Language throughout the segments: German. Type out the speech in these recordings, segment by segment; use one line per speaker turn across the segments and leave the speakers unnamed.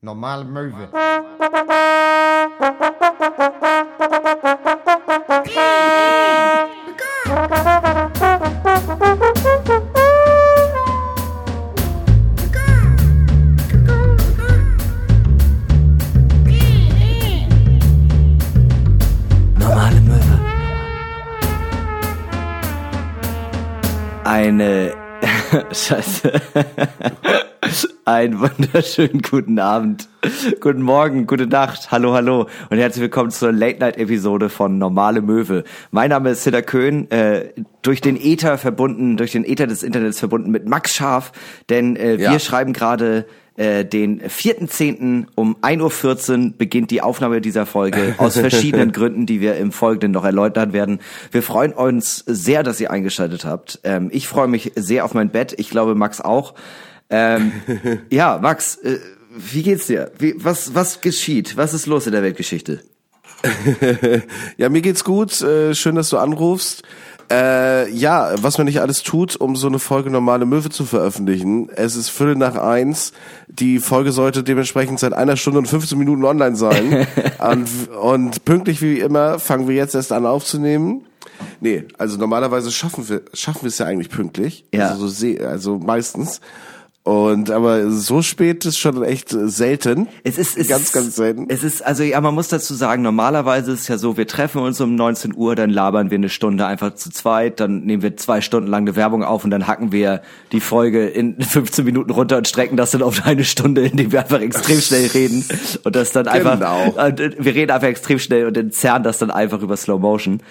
Normale Möwe.
Normale Möwe. Eine Scheiße. Einen wunderschönen guten Abend, guten Morgen, gute Nacht, hallo, hallo und herzlich willkommen zur Late-Night-Episode von Normale Möwe. Mein Name ist Sidder Köhn, äh, durch den Ether verbunden, durch den Ether des Internets verbunden mit Max Scharf, denn äh, wir
Ja.
schreiben gerade äh, den 4.10. um 1.14 Uhr beginnt die Aufnahme dieser Folge aus verschiedenen Gründen, die wir im Folgenden noch erläutern werden. Wir freuen uns sehr, dass ihr eingeschaltet habt. Ähm, ich freue mich sehr auf mein Bett. Ich glaube, Max auch. Ähm, ja, Max, äh, wie geht's dir? Wie, was, was geschieht? Was ist los in der Weltgeschichte?
Ja, mir geht's gut. Äh, schön, dass du anrufst. Äh, ja, was man nicht alles tut, um so eine Folge normale Möwe zu veröffentlichen. Es ist Viertel nach eins. Die Folge sollte dementsprechend seit einer Stunde und 15 Minuten online sein. und, und pünktlich wie immer fangen wir jetzt erst an aufzunehmen. Nee, also normalerweise schaffen wir schaffen wir es ja eigentlich pünktlich.
Ja.
Also, so also meistens. Und aber so spät ist schon echt äh, selten.
Es ist, es
ganz,
ist,
ganz selten.
Es ist, also ja, man muss dazu sagen, normalerweise ist es ja so, wir treffen uns um 19 Uhr, dann labern wir eine Stunde einfach zu zweit, dann nehmen wir zwei Stunden lang eine Werbung auf und dann hacken wir die Folge in 15 Minuten runter und strecken das dann auf eine Stunde, indem wir einfach extrem schnell reden und das dann einfach,
Genau.
äh, wir reden einfach extrem schnell und entzerren das dann einfach über Slow Motion.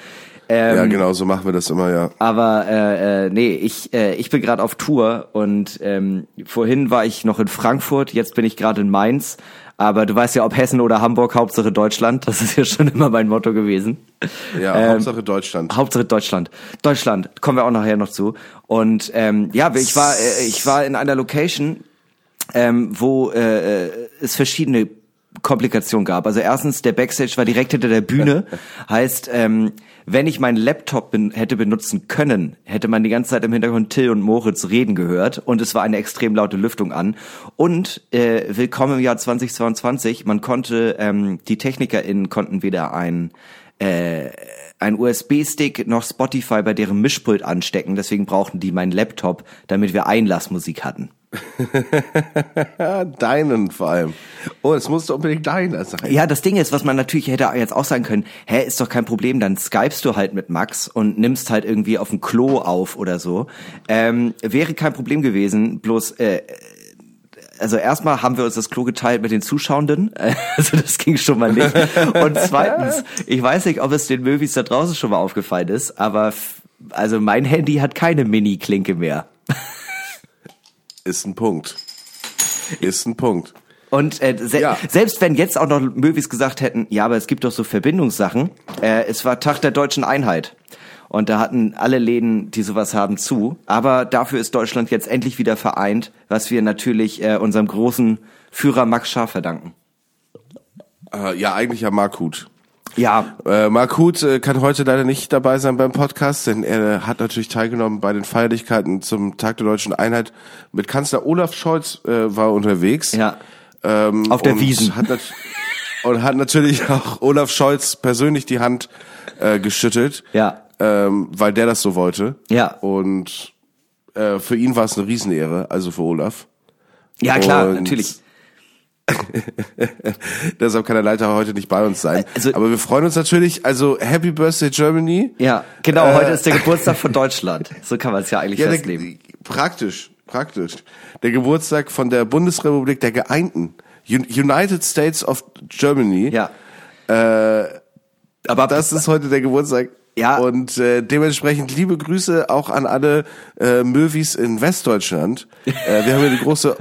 Ähm,
ja, genau, so machen wir das immer, ja.
aber äh, äh, nee, ich äh, ich bin gerade auf Tour und ähm, vorhin war ich noch in Frankfurt, jetzt bin ich gerade in Mainz. Aber du weißt ja, ob Hessen oder Hamburg, Hauptsache Deutschland. Das ist ja schon immer mein Motto gewesen.
Ja,
Ähm,
Hauptsache Deutschland.
Hauptsache Deutschland. Deutschland, kommen wir auch nachher noch zu. Und ähm, ja, ich war äh, ich war in einer Location, ähm, wo äh, äh, es verschiedene Komplikationen gab. Also erstens, der Backstage war direkt hinter der Bühne. heißt, ähm, wenn ich meinen Laptop ben hätte benutzen können, hätte man die ganze Zeit im Hintergrund Till und Moritz reden gehört und es war eine extrem laute Lüftung an. Und äh, willkommen im Jahr 2022, man konnte, ähm, die TechnikerInnen konnten weder ein äh, ein USB-Stick noch Spotify bei deren Mischpult anstecken, deswegen brauchten die meinen Laptop, damit wir Einlassmusik hatten.
Deinen vor allem. Oh, es musste unbedingt deiner sein.
Ja, das Ding ist, was man natürlich hätte jetzt auch sagen können, hä, ist doch kein Problem, dann skypst du halt mit Max und nimmst halt irgendwie auf dem Klo auf oder so. Ähm, wäre kein Problem gewesen, bloß äh, also erstmal haben wir uns das Klo geteilt mit den Zuschauenden, also das ging schon mal nicht. Und zweitens, ich weiß nicht, ob es den Movies da draußen schon mal aufgefallen ist, aber also mein Handy hat keine Mini-Klinke mehr.
Ist ein Punkt. Ist ein Punkt.
Und äh, se
Ja.
selbst wenn jetzt auch noch Movies gesagt hätten, ja, aber es gibt doch so Verbindungssachen, äh, es war Tag der deutschen Einheit. Und da hatten alle Läden, die sowas haben, zu. Aber dafür ist Deutschland jetzt endlich wieder vereint, was wir natürlich äh, unserem großen Führer Max Scharf verdanken.
Äh, ja, eigentlich ja Markut.
Ja,
Äh, Markut äh, kann heute leider nicht dabei sein beim Podcast, denn er hat natürlich teilgenommen bei den Feierlichkeiten zum Tag der deutschen Einheit. Mit Kanzler Olaf Scholz äh, war unterwegs.
ja.
Ähm,
Auf der
und
Wiesn.
Hat und hat natürlich auch Olaf Scholz persönlich die Hand äh, geschüttelt.
Ja.
Ähm, weil der das so wollte.
Ja.
Und äh, für ihn war es eine Riesenehre, also für Olaf.
Ja, klar,
Und
natürlich.
Deshalb kann er leider heute nicht bei uns sein.
Also-
Aber wir freuen uns natürlich. Also Happy Birthday Germany.
Ja, genau, heute ist der Geburtstag von Deutschland. So kann man es ja eigentlich
Äh, Ja,
festnehmen.
der, praktisch, praktisch. Der Geburtstag von der Bundesrepublik der Geeinten. Un- United States of Germany.
Ja. aber
Das ist heute der Geburtstag.
Ja.
Und äh, dementsprechend liebe Grüße auch an alle äh, Möwis in Westdeutschland. äh, wir haben hier eine große,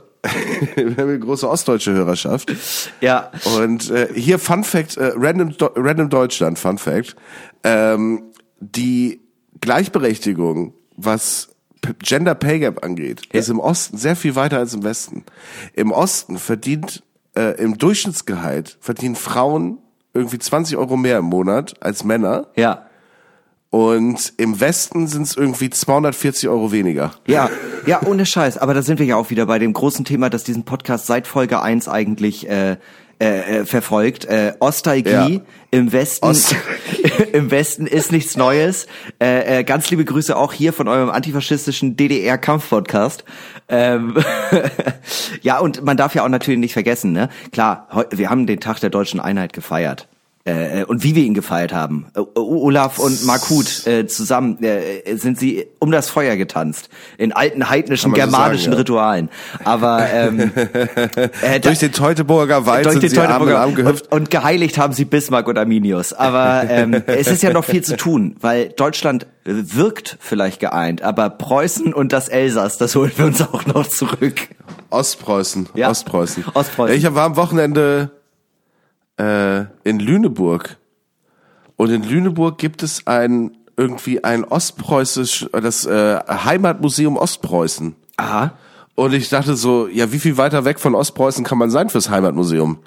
wir haben eine große ostdeutsche Hörerschaft.
ja,
Und äh, hier Fun Fact, äh, Random, Do Random Deutschland, Fun Fact. Ähm, die Gleichberechtigung, was Gender Pay Gap angeht, ist im Osten sehr viel weiter als im Westen. Im Osten verdient, äh, im Durchschnittsgehalt verdienen Frauen irgendwie 20 Euro mehr im Monat als Männer.
ja.
Und im Westen sind es irgendwie 240 Euro weniger.
Ja, Ja, ohne Scheiß. Aber da sind wir ja auch wieder bei dem großen Thema, das diesen Podcast seit Folge 1 eigentlich äh, äh, äh, verfolgt. Äh, Ostalgie
Ja.
im Westen.
Ost-
Im Westen ist nichts Neues. Äh, äh, ganz liebe Grüße auch hier von eurem antifaschistischen DDR-Kampf-Podcast. Ähm, ja, und man darf ja auch natürlich nicht vergessen, ne? Klar, wir haben den Tag der deutschen Einheit gefeiert. Äh, und wie wir ihn gefeiert haben. Äh, Olaf und Markut äh, zusammen äh, sind sie um das Feuer getanzt. In alten heidnischen
man so
germanischen
sagen, ja.
Ritualen. Aber ähm, äh,
Durch den Teutoburger Wald
durch
sind
den
Arm in
Teutoburger
Arm gehüpft.
und, und geheiligt haben sie Bismarck und Arminius. Aber ähm, es ist ja noch viel zu tun, weil Deutschland wirkt vielleicht geeint, aber Preußen und das Elsass, das holen wir uns auch noch zurück.
Ostpreußen,
Ja.
Ostpreußen.
Ostpreußen.
Ich war am Wochenende äh, in Lüneburg und in Lüneburg gibt es ein irgendwie ein ostpreußisch das äh, Heimatmuseum Ostpreußen.
Aha.
Und ich dachte so, ja, wie viel weiter weg von Ostpreußen kann man sein fürs Heimatmuseum?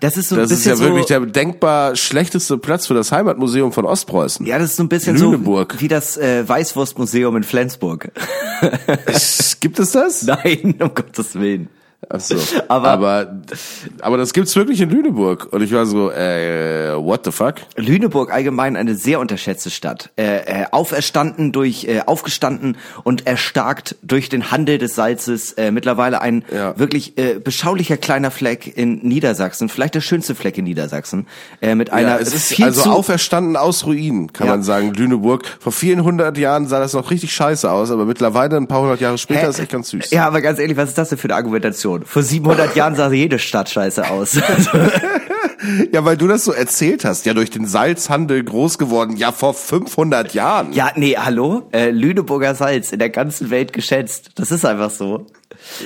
Das ist so ein
Das ist
bisschen
ja wirklich
so,
der denkbar schlechteste Platz für das Heimatmuseum von Ostpreußen.
ja, das ist so ein bisschen
Lüneburg.
so wie das äh, Weißwurstmuseum in Flensburg.
Gibt es das?
Nein, um Gottes Willen.
Ach so.
Aber-
aber, aber, das gibt's wirklich in Lüneburg. Und ich war so, äh, what the fuck?
Lüneburg allgemein eine sehr unterschätzte Stadt. Äh, äh, auferstanden durch, äh, aufgestanden und erstarkt durch den Handel des Salzes. Äh, mittlerweile ein
Ja.
wirklich äh, beschaulicher kleiner Fleck in Niedersachsen, vielleicht der schönste Fleck in Niedersachsen, äh, mit einer
Ja, es ist
viel
also
zu
auferstanden aus Ruinen, kann
Ja.
man sagen. Lüneburg. Vor vielen hundert Jahren sah das noch richtig scheiße aus, aber mittlerweile, ein paar hundert Jahre später,
Hä?
ist echt ganz süß.
Ja, aber ganz ehrlich, was ist das denn für eine Argumentation? Vor 700 Jahren sah jede Stadt scheiße aus.
Ja, weil du das so erzählt hast. Ja, durch den Salzhandel groß geworden. Ja, vor 500 Jahren.
ja, nee, hallo? Äh, Lüneburger Salz in der ganzen Welt geschätzt. Das ist einfach so.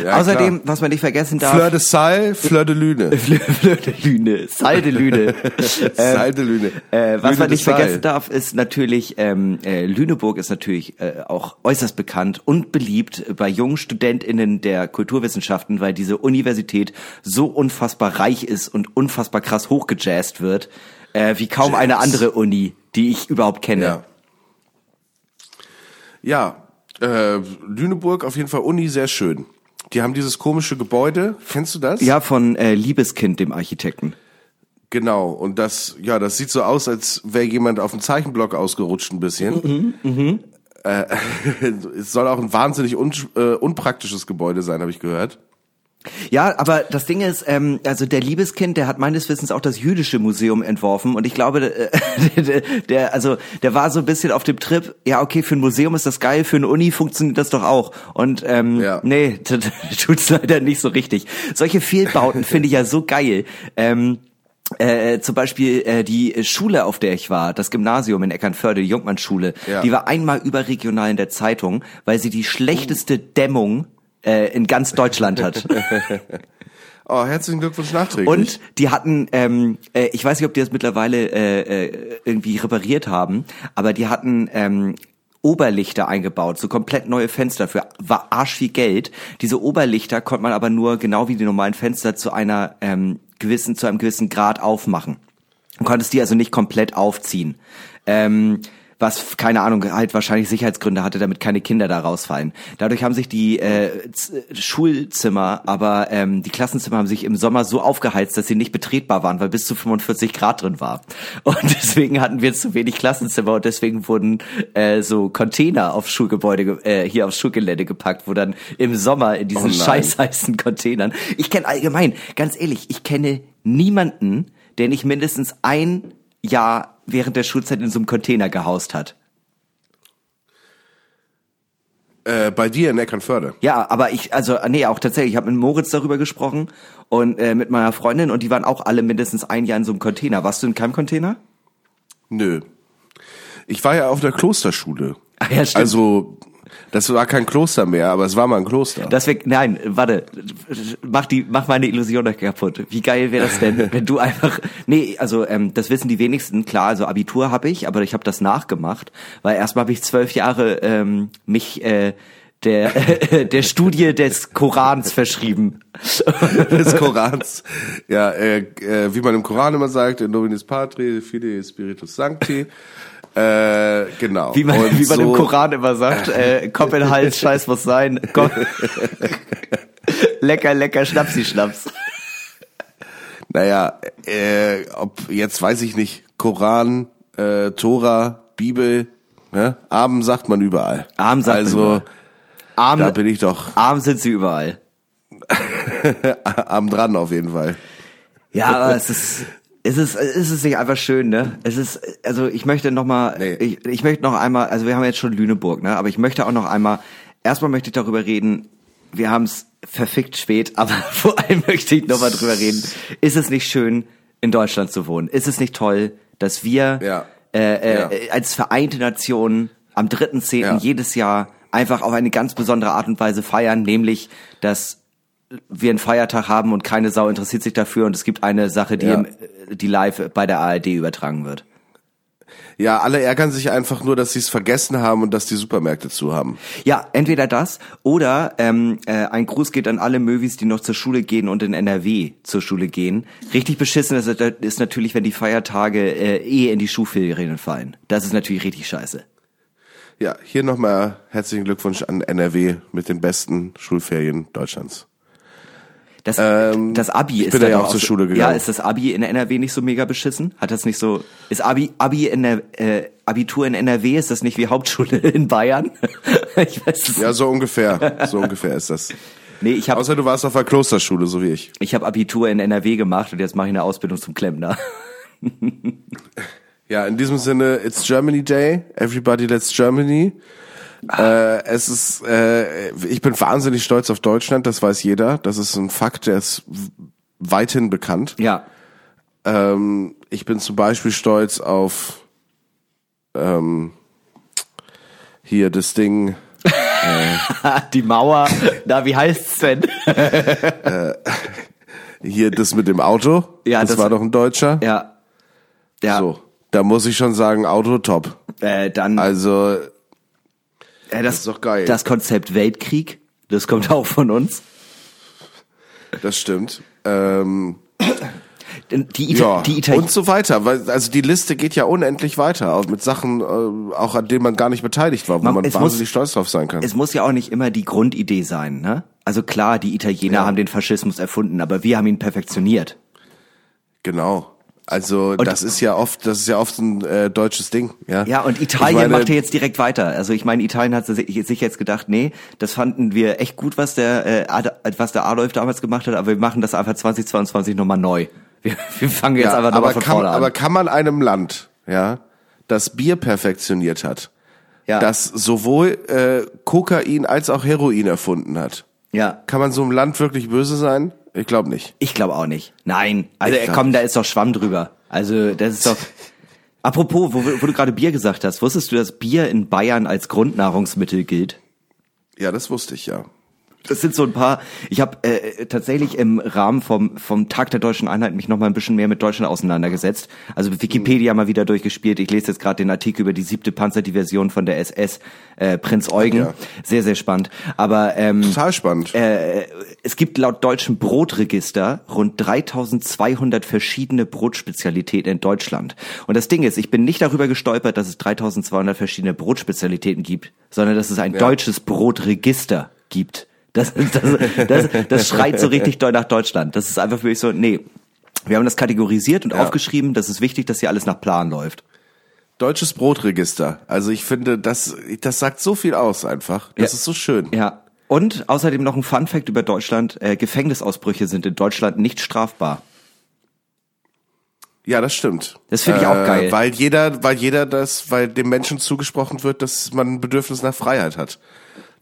Ja,
Außerdem,
klar.
was man nicht vergessen darf,
Fleur de Sal, Fleur de Lüne.
Fleur de Lüne, Sal de Lüne.
Sal de Lüne.
Äh, was
Lüne
man nicht
Sal.
vergessen darf, ist natürlich, ähm, äh, Lüneburg ist natürlich äh, auch äußerst bekannt und beliebt bei jungen StudentInnen der Kulturwissenschaften, weil diese Universität so unfassbar reich ist und unfassbar krass hochgejazzt wird, äh, wie kaum eine
Jazz.
andere Uni, die ich überhaupt kenne.
Ja. Ja, äh, Lüneburg auf jeden Fall Uni sehr schön. Die haben dieses komische Gebäude. Kennst du das?
Ja, von äh, Liebeskind, dem Architekten.
Genau, und das, ja, das sieht so aus, als wäre jemand auf dem Zeichenblock ausgerutscht ein bisschen. Äh, es soll auch ein wahnsinnig un, äh, unpraktisches Gebäude sein, habe ich gehört.
Ja, aber das Ding ist, ähm, also der Liebeskind, der hat meines Wissens auch das jüdische Museum entworfen und ich glaube, äh, der, der, also der war so ein bisschen auf dem Trip. Ja, okay, für ein Museum ist das geil, für eine Uni funktioniert das doch auch. Und ähm,
Ja.
nee, tut's leider nicht so richtig. Solche Fehlbauten finde ich ja so geil. Ähm, äh, zum Beispiel äh, die Schule, auf der ich war, das Gymnasium in Eckernförde, die Jungmannsschule,
Ja.
die war einmal überregional in der Zeitung, weil sie die schlechteste Dämmung äh, in ganz Deutschland hat.
Oh, herzlichen Glückwunsch nachträglich.
Und die hatten, ähm, äh, ich weiß nicht, ob die das mittlerweile äh, äh, irgendwie repariert haben, aber die hatten ähm, Oberlichter eingebaut, so komplett neue Fenster für war arsch viel Geld. Diese Oberlichter konnte man aber nur genau wie die normalen Fenster zu einer ähm, gewissen zu einem gewissen Grad aufmachen. Du konntest die also nicht komplett aufziehen. Ähm, was, keine Ahnung, halt wahrscheinlich Sicherheitsgründe hatte, damit keine Kinder da rausfallen. Dadurch haben sich die äh, Schulzimmer, aber ähm, die Klassenzimmer haben sich im Sommer so aufgeheizt, dass sie nicht betretbar waren, weil bis zu 45 Grad drin war. Und deswegen hatten wir zu wenig Klassenzimmer und deswegen wurden äh, so Container auf Schulgebäude, ge- äh, hier aufs Schulgelände gepackt, wo dann im Sommer in diesen
Oh
scheißheißen Containern. Ich kenne allgemein, ganz ehrlich, ich kenne niemanden, der nicht mindestens ein Jahr während der Schulzeit in so einem Container gehaust hat.
äh, bei dir in Eckernförde.
Ja, aber ich, also nee, auch tatsächlich, ich habe mit Moritz darüber gesprochen und äh, mit meiner Freundin und die waren auch alle mindestens ein Jahr in so einem Container. Warst du in keinem Container?
Nö. Ich war ja auf der Klosterschule.
Ach ja, stimmt.
Also, das war kein Kloster mehr, aber es war mal ein Kloster.
Das wär, nein, warte, mach die, mach meine Illusion doch kaputt. Wie geil wäre das denn, wenn du einfach, nee, also ähm, das wissen die wenigsten. Klar, also Abitur habe ich, aber ich habe das nachgemacht, weil erstmal habe ich zwölf Jahre ähm, mich äh, der der Studie des Korans verschrieben.
des Korans. Ja, äh, äh, wie man im Koran immer sagt, in Dominis Patri, Fide Spiritus Sancti. Äh, genau.
Wie man,
Und
wie man
so,
im Koran immer sagt, äh, Kopf in Hals, Scheiß muss sein. Komm. lecker, lecker, Schnapsi, Schnaps.
Naja, äh, ob jetzt weiß ich nicht, Koran, äh, Tora, Bibel, ne? Arm sagt man überall.
Arm sagt man
also,
überall. Arm,
da bin ich doch
arm sind sie überall.
arm dran auf jeden Fall.
Ja, aber es ist, es ist, es ist nicht einfach schön, ne? Es ist, also ich möchte noch mal,
Nee.
ich, ich möchte noch einmal, also wir haben jetzt schon Lüneburg, ne? Aber ich möchte auch noch einmal, erstmal möchte ich darüber reden, wir haben es verfickt spät, aber vor allem möchte ich noch mal drüber reden. Ist es nicht schön, in Deutschland zu wohnen? Ist es nicht toll, dass wir
Ja.
äh, äh,
Ja.
als Vereinte Nation am 3.10.
Ja.
jedes Jahr einfach auf eine ganz besondere Art und Weise feiern, nämlich, dass wir einen Feiertag haben und keine Sau interessiert sich dafür und es gibt eine Sache, die,
Ja.
im, die live bei der ARD übertragen wird.
Ja, alle ärgern sich einfach nur, dass sie es vergessen haben und dass die Supermärkte zu haben.
Ja, entweder das oder ähm, äh, ein Gruß geht an alle Möwis, die noch zur Schule gehen und in NRW zur Schule gehen. Richtig beschissen ist, ist natürlich, wenn die Feiertage äh, eh in die Schulferien fallen. Das ist natürlich richtig scheiße.
Ja, hier nochmal herzlichen Glückwunsch an NRW mit den besten Schulferien Deutschlands.
Das,
Ähm,
das Abi
ich
ist
bin
da
ja auch zur Schule
Ja,
gegangen.
ist das Abi in NRW nicht so mega beschissen? Hat das nicht so? Ist Abi Abi in der äh, Abitur in NRW ist das nicht wie Hauptschule in Bayern? ich weiß es.
Ja, so ungefähr. So ungefähr ist das.
Nee, ich habe
Außer du warst auf der Klosterschule, so wie ich.
ich habe Abitur in NRW gemacht und jetzt mache ich eine Ausbildung zum Klempner.
Ja, in diesem Sinne, it's Germany Day. Everybody let's Germany. Äh, es ist, äh, ich bin wahnsinnig stolz auf Deutschland, das weiß jeder. Das ist ein Fakt, der ist weithin bekannt.
Ja.
Ähm, ich bin zum Beispiel stolz auf ähm, hier das Ding.
Die Mauer. Na, wie heißt's denn?
Hier das mit dem Auto.
Ja,
das,
das-
war doch ein Deutscher.
Ja. Ja.
So, da muss ich schon sagen, Auto top.
Äh, dann
Also
äh, das,
ist doch geil.
Das Konzept Weltkrieg, das kommt auch von uns.
das stimmt. Ähm,
Die, Ita
ja,
die Italiener.
und so weiter. Weil, also die Liste geht ja unendlich weiter, mit Sachen, äh, auch an denen man gar nicht beteiligt war, wo
Man-
man,
es muss-
wahnsinnig stolz drauf sein kann.
Es muss ja auch nicht immer die Grundidee sein, ne? Also klar, die Italiener haben den Faschismus erfunden, aber wir haben ihn perfektioniert.
Genau. Also das ist ja oft, das ist ja oft ein äh, deutsches Ding, ja.
Ja, und Italien
meine,
macht ja jetzt direkt weiter. Also ich meine, Italien hat sich jetzt gedacht, nee, das fanden wir echt gut, was der, äh, was der Adolf damals gemacht hat, aber wir machen das einfach 2022 nochmal neu. Wir, wir fangen jetzt
ja,
einfach nochmal von
kann,
vorne an.
aber kann man einem Land, ja, das Bier perfektioniert hat,
ja,
das sowohl äh, Kokain als auch Heroin erfunden hat,
ja.
kann man so einem Land wirklich böse sein? Ich glaube nicht.
Ich glaube auch nicht. Nein. Also komm, da ist doch Schwamm drüber. Also das ist doch. Apropos, wo, wo du gerade Bier gesagt hast, wusstest du, dass Bier in Bayern als Grundnahrungsmittel gilt?
Ja, das wusste ich ja.
Das sind so ein paar. Ich habe äh, tatsächlich im Rahmen vom vom Tag der deutschen Einheit mich noch mal ein bisschen mehr mit Deutschland auseinandergesetzt. Also Wikipedia mal wieder durchgespielt. Ich lese jetzt gerade den Artikel über die siebte Panzerdivision von der SS äh, Prinz Eugen.
Ja.
Sehr sehr spannend. Aber ähm,
Total spannend.
äh, es gibt laut deutschem Brotregister rund 3200 verschiedene Brotspezialitäten in Deutschland. Und das Ding ist, ich bin nicht darüber gestolpert, dass es 3200 verschiedene Brotspezialitäten gibt, sondern dass es ein deutsches Brotregister gibt. Das, das, das, das schreit so richtig doll nach Deutschland. Das ist einfach wirklich so, nee. Wir haben das kategorisiert und
Ja.
aufgeschrieben. Das ist wichtig, dass hier alles nach Plan läuft.
Deutsches Brotregister. Also ich finde, das, das sagt so viel aus einfach. Das
Ja.
ist so schön.
Ja. Und außerdem noch ein Fun Fact über Deutschland. Äh, Gefängnisausbrüche sind in Deutschland nicht strafbar.
Ja, das stimmt. Äh,
Das finde ich auch geil.
Weil jeder, weil jeder das, weil dem Menschen zugesprochen wird, dass man ein Bedürfnis nach Freiheit hat.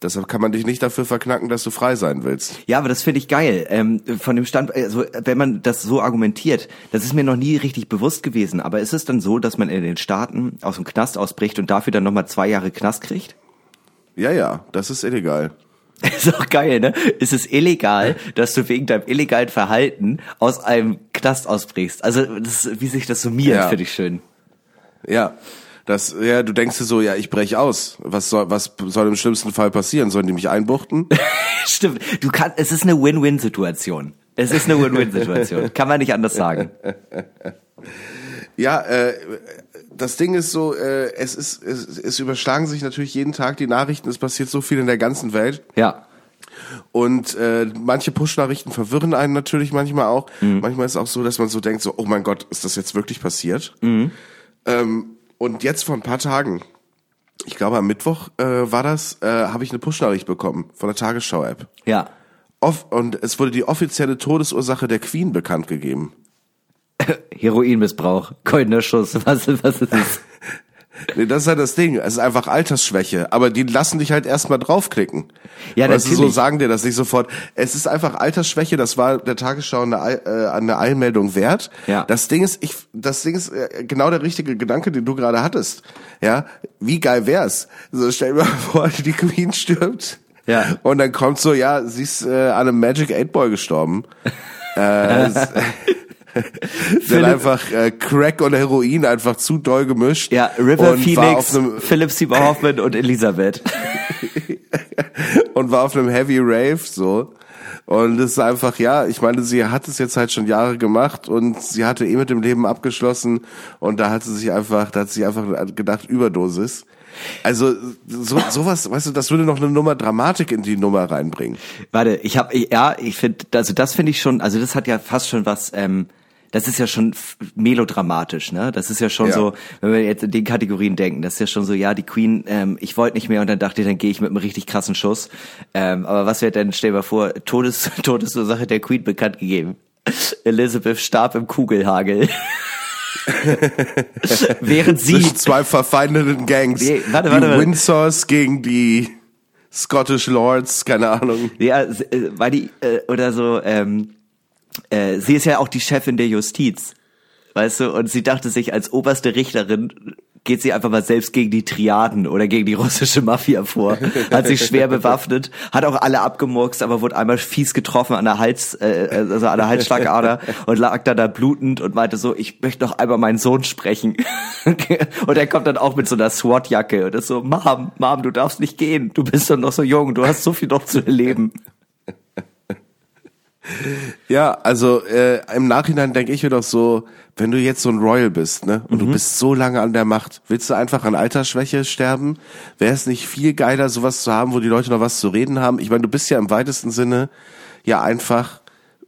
Deshalb kann man dich nicht dafür verknacken, dass du frei sein willst.
Ja, aber das finde ich geil. Ähm, von dem Stand, also wenn man das so argumentiert, das ist mir noch nie richtig bewusst gewesen. Aber ist es dann so, dass man in den Staaten aus dem Knast ausbricht und dafür dann nochmal zwei Jahre Knast kriegt?
Ja, ja, das ist illegal.
Ist auch geil, ne? Ist es illegal, dass du wegen deinem illegalen Verhalten aus einem Knast ausbrichst? Also, das, wie sich das summiert,
Ja.
finde ich schön.
Ja. Das, ja, du denkst dir so, ja, ich brech aus. Was soll, was soll im schlimmsten Fall passieren? Sollen die mich einbuchten?
Stimmt. Du kannst, es ist eine Win-Win-Situation. Es ist eine Win-Win-Situation. Kann man nicht anders sagen.
ja, äh, das Ding ist so, äh, es ist, es, es überschlagen sich natürlich jeden Tag die Nachrichten. Es passiert so viel in der ganzen Welt.
Ja.
Und äh, manche Push-Nachrichten verwirren einen natürlich manchmal auch.
Mhm.
Manchmal ist es auch so, dass man so denkt, so, oh mein Gott, ist das jetzt wirklich passiert?
Mhm.
Ähm, und jetzt vor ein paar Tagen, ich glaube am Mittwoch äh, war das, äh, habe ich eine Push-Nachricht bekommen von der Tagesschau-App.
Ja.
Off und es wurde die offizielle Todesursache der Queen bekannt gegeben.
Heroinmissbrauch, goldener Schuss, was, was ist es?
Nee, das ist halt das Ding. Es ist einfach Altersschwäche. Aber die lassen dich halt erstmal draufklicken.
Ja,
weißt du,
natürlich.
so sagen dir das nicht sofort. Es ist einfach Altersschwäche. Das war der Tagesschau eine, Ei- äh, eine Eilmeldung wert.
Ja.
Das Ding ist, ich, das Ding ist äh, genau der richtige Gedanke, den du gerade hattest. Ja. Wie geil wär's? So, stell dir mal vor, die Queen stirbt.
Ja.
Und dann kommt so, ja, sie ist äh, an einem Magic 8 Ball gestorben. äh, Der hat einfach äh, Crack und Heroin einfach zu doll gemischt.
Ja, River Phoenix, Philip Seymour Hoffman und Elisabeth.
und war auf einem Heavy Rave so. Und es ist einfach, ja, ich meine, sie hat es jetzt halt schon Jahre gemacht und sie hatte eh mit dem Leben abgeschlossen und da hat sie sich einfach, da hat sie einfach gedacht, Überdosis. Also so, sowas, weißt du, das würde noch eine Nummer Dramatik in die Nummer reinbringen.
Warte, ich habe ja, ich finde, also das finde ich schon, also das hat ja fast schon was. ähm das ist ja schon melodramatisch, ne? Das ist ja schon
Ja.
so, wenn wir jetzt in den Kategorien denken, das ist ja schon so, ja, die Queen, ähm, ich wollte nicht mehr und dann dachte ich, dann gehe ich mit einem richtig krassen Schuss. Ähm, aber was wäre denn, stell dir mal vor, Todes, Todesursache der Queen bekannt gegeben. Elizabeth starb im Kugelhagel. Während sie
Zwischen zwei verfeindeten Gangs.
Nee, warte,
die
warte, warte.
Windsors gegen die Scottish Lords, keine Ahnung.
Ja, äh, weil die, äh, oder so, ähm, äh, sie ist ja auch die Chefin der Justiz. Weißt du, und sie dachte sich, als oberste Richterin geht sie einfach mal selbst gegen die Triaden oder gegen die russische Mafia vor. Hat sich schwer bewaffnet, hat auch alle abgemurkst, aber wurde einmal fies getroffen an der Hals, äh, also an der Halsschlagader und lag da da blutend und meinte so, ich möchte noch einmal meinen Sohn sprechen. und er kommt dann auch mit so einer SWAT-Jacke und ist so, Mom, Mom, du darfst nicht gehen, du bist doch noch so jung, du hast so viel noch zu erleben.
Ja, also äh, im Nachhinein denke ich mir doch so, wenn du jetzt so ein Royal bist, ne, und
Mhm.
du bist so lange an der Macht, willst du einfach an Altersschwäche sterben? Wäre es nicht viel geiler, sowas zu haben, wo die Leute noch was zu reden haben? Ich meine, du bist ja im weitesten Sinne ja einfach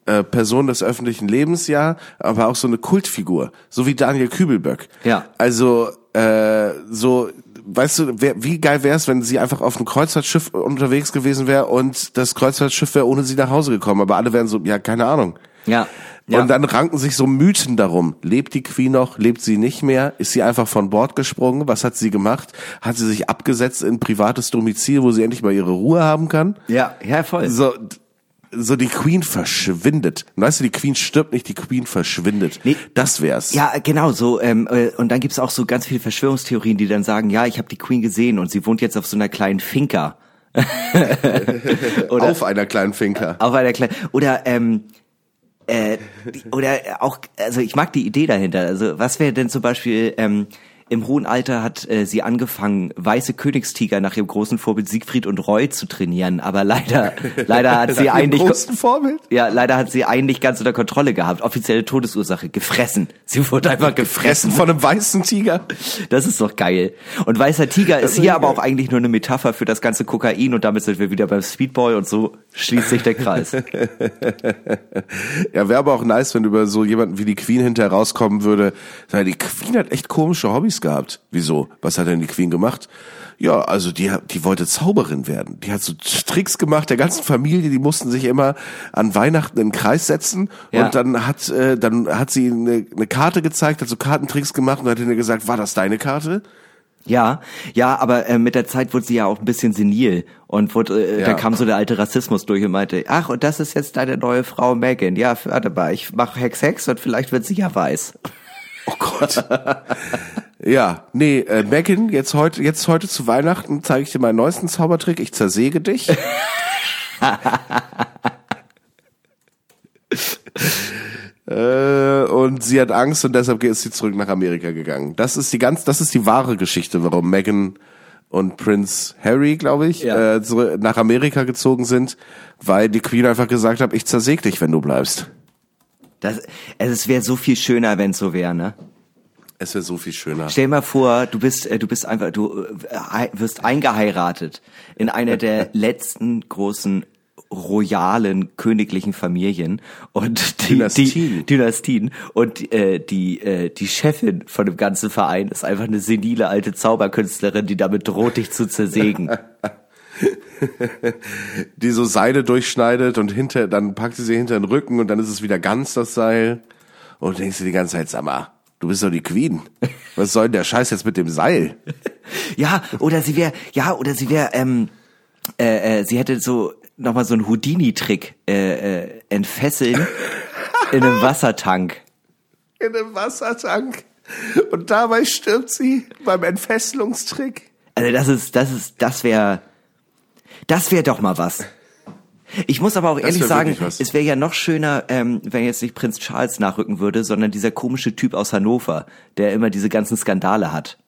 äh, Person des öffentlichen Lebens, ja, aber auch so eine Kultfigur, so wie Daniel Kübelböck.
Ja.
Also äh, so weißt du, wer, wie geil wäre es, wenn sie einfach auf einem Kreuzfahrtschiff unterwegs gewesen wäre und das Kreuzfahrtschiff wäre ohne sie nach Hause gekommen, aber alle wären so, ja, keine Ahnung.
Ja. ja.
Und dann ranken sich so Mythen darum. Lebt die Queen noch? Lebt sie nicht mehr? Ist sie einfach von Bord gesprungen? Was hat sie gemacht? Hat sie sich abgesetzt in ein privates Domizil, wo sie endlich mal ihre Ruhe haben kann?
ja, ja, voll.
So, so die Queen verschwindet. Und weißt du, die Queen stirbt nicht, die Queen verschwindet.
Nee.
Das wär's.
Ja, genau so. Ähm, äh, und dann gibt's auch so ganz viele Verschwörungstheorien, die dann sagen, ja, ich habe die Queen gesehen und sie wohnt jetzt auf so einer kleinen Finca. oder
Auf einer kleinen Finca.
auf einer kleinen oder ähm, äh, oder auch, also ich mag die Idee dahinter. Also was wäre denn zum Beispiel ähm, im hohen Alter hat äh, sie angefangen, weiße Königstiger nach ihrem großen Vorbild Siegfried und Roy zu trainieren, aber leider, leider hat sie eigentlich
großen Vorbild?
ja, leider hat sie einen nicht ganz unter Kontrolle gehabt. Offizielle Todesursache, gefressen. Sie wurde einfach gefressen.
Fressen von einem weißen Tiger.
Das ist doch geil. Und weißer Tiger ist hier aber auch eigentlich nur eine Metapher für das ganze Kokain und damit sind wir wieder beim Speedball und so schließt sich der Kreis.
Ja, wäre aber auch nice, wenn über so jemanden wie die Queen hinterher rauskommen würde. Die Queen hat echt komische Hobbys gehabt. Wieso? Was hat denn die Queen gemacht? Ja, also die, die wollte Zauberin werden. Die hat so Tricks gemacht, der ganzen Familie, die mussten sich immer an Weihnachten in den Kreis setzen
Ja.
und dann hat, äh, dann hat sie eine, eine Karte gezeigt, hat so Kartentricks gemacht und hat ihnen gesagt, war das deine Karte?
Ja, ja, aber äh, mit der Zeit wurde sie ja auch ein bisschen senil und wurde, äh,
Ja.
da kam so der alte Rassismus durch und meinte, ach, und das ist jetzt deine neue Frau Megan. Ja, warte mal, ich mach Hex Hex und vielleicht wird sie ja weiß.
Oh Gott. ja, nee, äh, Megan, jetzt heute, jetzt heute zu Weihnachten zeige ich dir meinen neuesten Zaubertrick. Ich zersäge dich. äh, und sie hat Angst und deshalb ist sie zurück nach Amerika gegangen. Das ist die ganz, das ist die wahre Geschichte, warum Megan und Prince Harry, glaube ich,
Ja.
äh, nach Amerika gezogen sind, weil die Queen einfach gesagt hat, ich zersäg dich, wenn du bleibst.
Das, also es wäre so viel schöner, wenn es so wäre, ne?
Es wäre so viel schöner.
Stell dir mal vor, du bist, äh, du bist einfach, du äh, wirst eingeheiratet in einer der letzten großen royalen königlichen Familien und die
Dynastien.
die Dynastien und äh, die äh, die Chefin von dem ganzen Verein ist einfach eine senile alte Zauberkünstlerin, die damit droht dich zu zersägen.
Die so Seile durchschneidet und hinter, dann packt sie sie hinter den Rücken und dann ist es wieder ganz das Seil. Und du denkst dir die ganze Zeit, sag mal, du bist doch die Queen. Was soll denn der Scheiß jetzt mit dem Seil?
ja, oder sie wäre, ja, oder sie wäre, ähm, äh, äh, sie hätte so nochmal so einen Houdini-Trick äh, äh, entfesseln in einem Wassertank.
In einem Wassertank. Und dabei stirbt sie beim Entfesselungstrick.
Also das ist, das ist, das wäre, das wäre doch mal was. Ich muss aber auch ehrlich
wär
sagen, es wäre ja noch schöner, ähm, wenn jetzt nicht Prinz Charles nachrücken würde, sondern dieser komische Typ aus Hannover, der immer diese ganzen Skandale hat.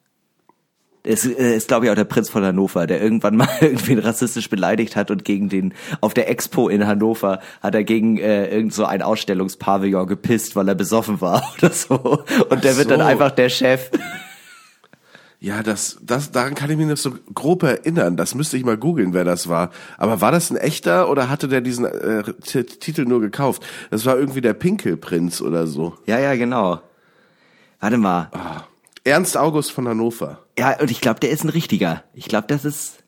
Es äh, ist, glaube ich, auch der Prinz von Hannover, der irgendwann mal irgendwen rassistisch beleidigt hat und gegen den, auf der Expo in Hannover hat er gegen äh, irgend so ein Ausstellungspavillon gepisst, weil er besoffen war oder so. Und der
Ach
wird dann
so.
einfach der Chef.
Ja, das, das, daran kann ich mich noch so grob erinnern. Das müsste ich mal googeln, wer das war. Aber war das ein echter oder hatte der diesen äh, Titel nur gekauft? Das war irgendwie der Pinkelprinz oder so.
Ja, ja, genau. Warte mal.
Ernst August von Hannover.
Ja, und ich glaube, der ist ein richtiger. Ich glaube, das ist.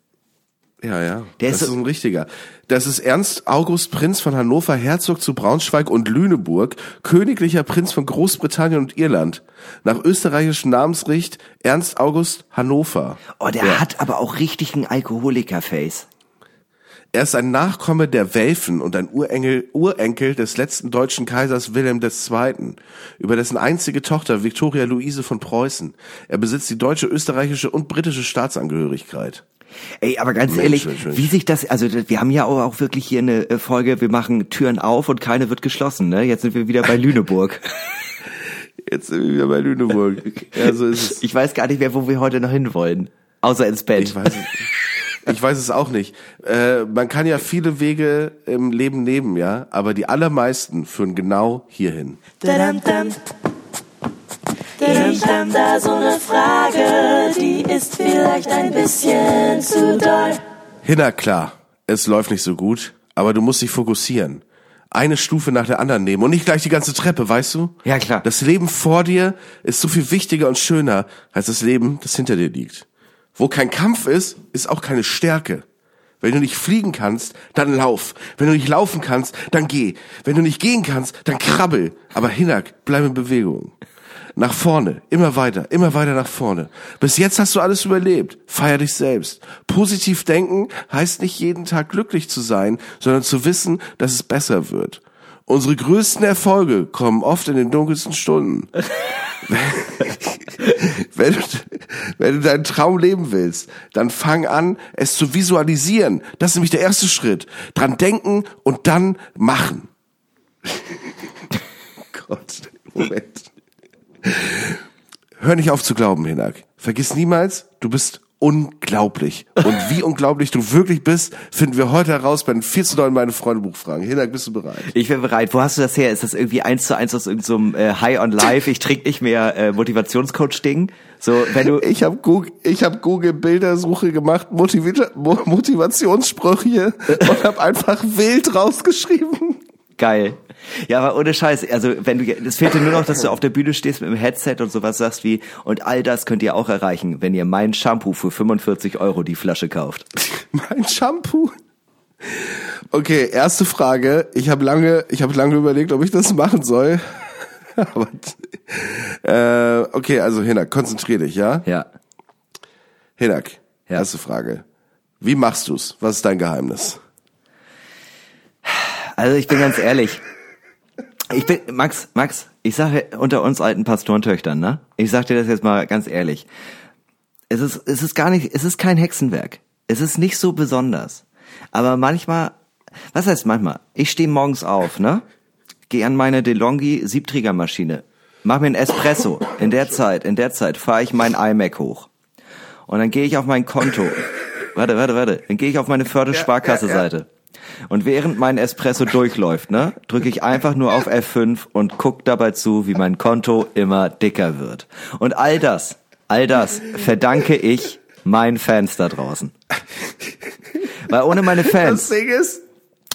Ja, ja.
Der
das
ist
ist, ein richtiger. Das ist Ernst August Prinz von Hannover, Herzog zu Braunschweig und Lüneburg, königlicher Prinz von Großbritannien und Irland. Nach österreichischem Namensrecht Ernst August Hannover.
Oh, der
Ja.
hat aber auch richtig ein Alkoholiker-Face.
Er ist ein Nachkomme der Welfen und ein Urengel, Urenkel des letzten deutschen Kaisers Wilhelm II., über dessen einzige Tochter Viktoria Luise von Preußen. Er besitzt die deutsche, österreichische und britische Staatsangehörigkeit.
Ey, aber ganz
Mensch,
ehrlich,
Mensch, Mensch.
wie sich das, also wir haben ja auch wirklich hier eine äh, Folge, wir machen Türen auf und keine wird geschlossen, ne? Jetzt sind wir wieder bei Lüneburg.
Jetzt sind wir wieder bei Lüneburg. Ja, so ist es.
Ich weiß gar nicht mehr, wo wir heute noch hinwollen. Außer ins Bett.
Ich weiß es, ich weiß es auch nicht. Äh, man kann ja viele Wege im Leben nehmen, ja, aber die allermeisten führen genau hierhin.
Dadam, dam. Ich hab da so eine Frage, die ist vielleicht ein bisschen zu doll.
Hinner, klar, es läuft nicht so gut, aber du musst dich fokussieren. Eine Stufe nach der anderen nehmen und nicht gleich die ganze Treppe, weißt du?
Ja, klar.
Das Leben vor dir ist so viel wichtiger und schöner als das Leben, das hinter dir liegt. Wo kein Kampf ist, ist auch keine Stärke. Wenn du nicht fliegen kannst, dann lauf. Wenn du nicht laufen kannst, dann geh. Wenn du nicht gehen kannst, dann krabbel. Aber Hinak, bleib in Bewegung. Nach vorne, immer weiter, immer weiter nach vorne. Bis jetzt hast du alles überlebt. Feier dich selbst. Positiv denken heißt nicht jeden Tag glücklich zu sein, sondern zu wissen, dass es besser wird. Unsere größten Erfolge kommen oft in den dunkelsten Stunden. wenn, du, wenn du deinen Traum leben willst, dann fang an, es zu visualisieren. Das ist nämlich der erste Schritt. Dran denken und dann machen. Gott, Moment. Hör nicht auf zu glauben, Hinak. Vergiss niemals, du bist unglaublich. Und wie unglaublich du wirklich bist, finden wir heute heraus bei den 4 zu 9 meine Freunde Buchfragen. Hinak, bist du bereit?
Ich bin bereit. Wo hast du das her? Ist das irgendwie eins zu eins aus irgendeinem so äh, High on Life? Ich trink nicht mehr äh, Motivationscoach-Ding. So, wenn du.
Ich habe Google, ich hab Google Bildersuche gemacht, Motivi- Mo- Motivationssprüche und habe einfach wild rausgeschrieben.
Geil. Ja, aber ohne Scheiß, also wenn du, es fehlt dir nur noch, dass du auf der Bühne stehst mit dem Headset und sowas sagst wie, und all das könnt ihr auch erreichen, wenn ihr mein Shampoo für 45 Euro die Flasche kauft.
Mein Shampoo. Okay, erste Frage. Ich habe lange, ich habe lange überlegt, ob ich das machen soll. Aber, äh, okay, also Hinak, konzentrier dich, ja?
Ja.
Hinak,
Ja.
erste Frage. Wie machst du's? Was ist dein Geheimnis?
Also ich bin ganz ehrlich. Ich bin, Max, Max, ich sage unter uns alten Pastorentöchtern, ne? Ich sag dir das jetzt mal ganz ehrlich. Es ist, es ist gar nicht, es ist kein Hexenwerk. Es ist nicht so besonders. Aber manchmal, was heißt manchmal? Ich stehe morgens auf, ne? Geh an meine DeLonghi Siebträgermaschine. Mach mir einen Espresso. In der Zeit, in der Zeit fahre ich mein iMac hoch. Und dann gehe ich auf mein Konto. Warte, warte, warte. Dann gehe ich auf meine Förde-Sparkasse-Seite. Und während mein Espresso durchläuft, ne, drücke ich einfach nur auf F5 und guck dabei zu, wie mein Konto immer dicker wird. Und all das, all das verdanke ich meinen Fans da draußen. Weil ohne meine Fans,
Das Ding ist,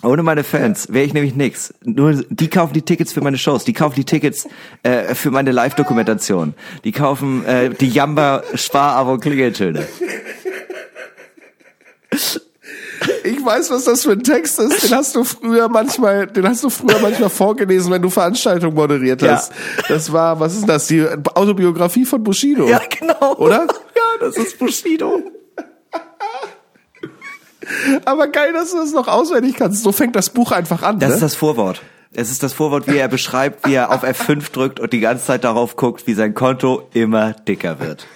ohne meine Fans wäre ich nämlich nix. Nur die kaufen die Tickets für meine Shows, die kaufen die Tickets äh, für meine Live-Dokumentation, die kaufen äh, die Jamba Spar Abo Klingeltöne.
Ich weiß, was das für ein Text ist. Den hast du früher manchmal, den hast du früher manchmal vorgelesen, wenn du Veranstaltungen moderiert
Ja.
hast. Das war, was ist das? Die Autobiografie von Bushido.
Ja, genau.
Oder?
Ja, das ist Bushido.
Aber geil, dass du das noch auswendig kannst. So fängt das Buch einfach an.
Das
ne?
ist das Vorwort. Es ist das Vorwort, wie er beschreibt, wie er auf F5 drückt und die ganze Zeit darauf guckt, wie sein Konto immer dicker wird.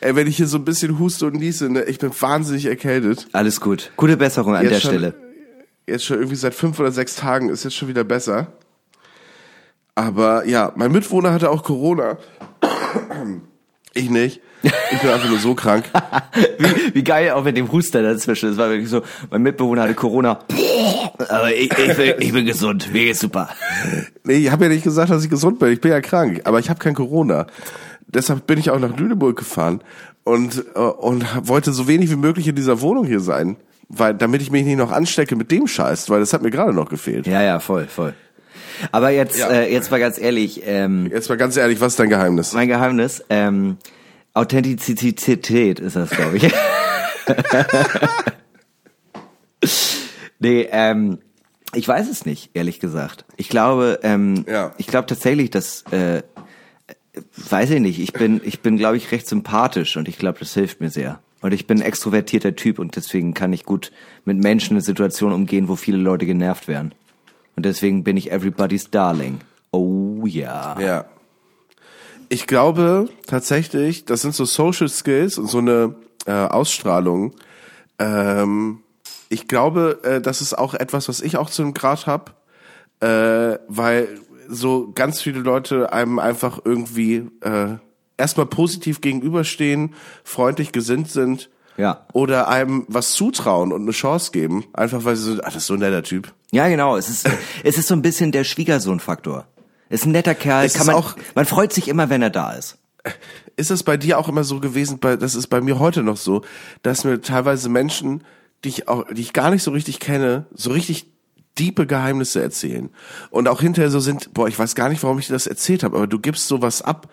Ey, wenn ich hier so ein bisschen huste und niese, ne, ich bin wahnsinnig erkältet.
Alles gut. Gute Besserung an
Jetzt
der
schon-
Stelle.
Jetzt schon irgendwie seit fünf oder sechs Tagen ist jetzt schon wieder besser. Aber ja, mein Mitwohner hatte auch Corona. Ich nicht. Ich bin einfach nur so krank.
Wie, wie geil auch mit dem Huster dazwischen. Es war wirklich so, mein Mitbewohner hatte Corona. Aber ich, ich, bin, ich bin gesund. Mir geht's super.
Nee, ich habe ja nicht gesagt, dass ich gesund bin. Ich bin ja krank, aber ich habe kein Corona. Deshalb bin ich auch nach Lüneburg gefahren und äh, und wollte so wenig wie möglich in dieser Wohnung hier sein, weil damit ich mich nicht noch anstecke mit dem Scheiß, weil das hat mir gerade noch gefehlt.
Ja, ja, voll, voll. Aber jetzt,
Ja.
äh, jetzt mal ganz ehrlich, ähm,
Jetzt mal ganz ehrlich, was ist dein Geheimnis?
mein Geheimnis, ähm, Authentizität ist das, glaube ich. nee, ähm, ich weiß es nicht, ehrlich gesagt. Ich glaube, ähm,
Ja.
ich glaube tatsächlich, dass, äh, weiß ich nicht, ich bin, ich bin, glaube ich, recht sympathisch und ich glaube, das hilft mir sehr. Und ich bin ein extrovertierter Typ und deswegen kann ich gut mit Menschen in Situationen umgehen, wo viele Leute genervt werden. Und deswegen bin ich everybody's darling. Oh ja.
Ja. Ich glaube tatsächlich, das sind so Social Skills und so eine äh, Ausstrahlung. Ähm, ich glaube, äh, das ist auch etwas, was ich auch zu einem Grad habe, äh, weil so ganz viele Leute einem einfach irgendwie äh, erstmal positiv gegenüberstehen, freundlich gesinnt sind
Ja.
oder einem was zutrauen und eine Chance geben, einfach weil sie so, ach, das ist so ein netter Typ.
Ja, genau. Es ist, es ist so ein bisschen der Schwiegersohn-Faktor. Ist ein netter Kerl.
Es
Kann
ist
man,
auch-
man freut sich immer, wenn er da ist.
Ist es bei dir auch immer so gewesen, bei, das ist bei mir heute noch so, dass mir teilweise Menschen, die ich auch, die ich gar nicht so richtig kenne, so richtig diepe Geheimnisse erzählen. Und auch hinterher so sind, boah, ich weiß gar nicht, warum ich dir das erzählt habe, aber du gibst sowas ab,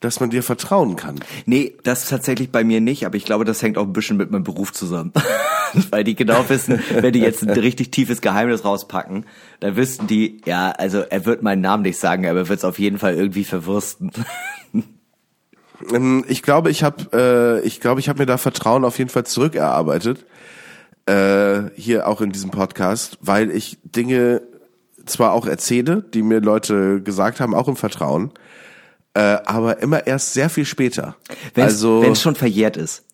dass man dir vertrauen kann.
Nee, das tatsächlich bei mir nicht, aber ich glaube, das hängt auch ein bisschen mit meinem Beruf zusammen. Weil die genau wissen, wenn die jetzt ein richtig tiefes Geheimnis rauspacken, dann wüssten die, ja, also er wird meinen Namen nicht sagen, aber er wird es auf jeden Fall irgendwie verwursten.
Ähm, Ich glaube, ich habe, äh, ich glaube, ich habe mir da Vertrauen auf jeden Fall zurückerarbeitet äh, hier auch in diesem Podcast, weil ich Dinge zwar auch erzähle, die mir Leute gesagt haben, auch im Vertrauen, äh, aber immer erst sehr viel später.
Wenn's,
also
wenn es schon verjährt ist.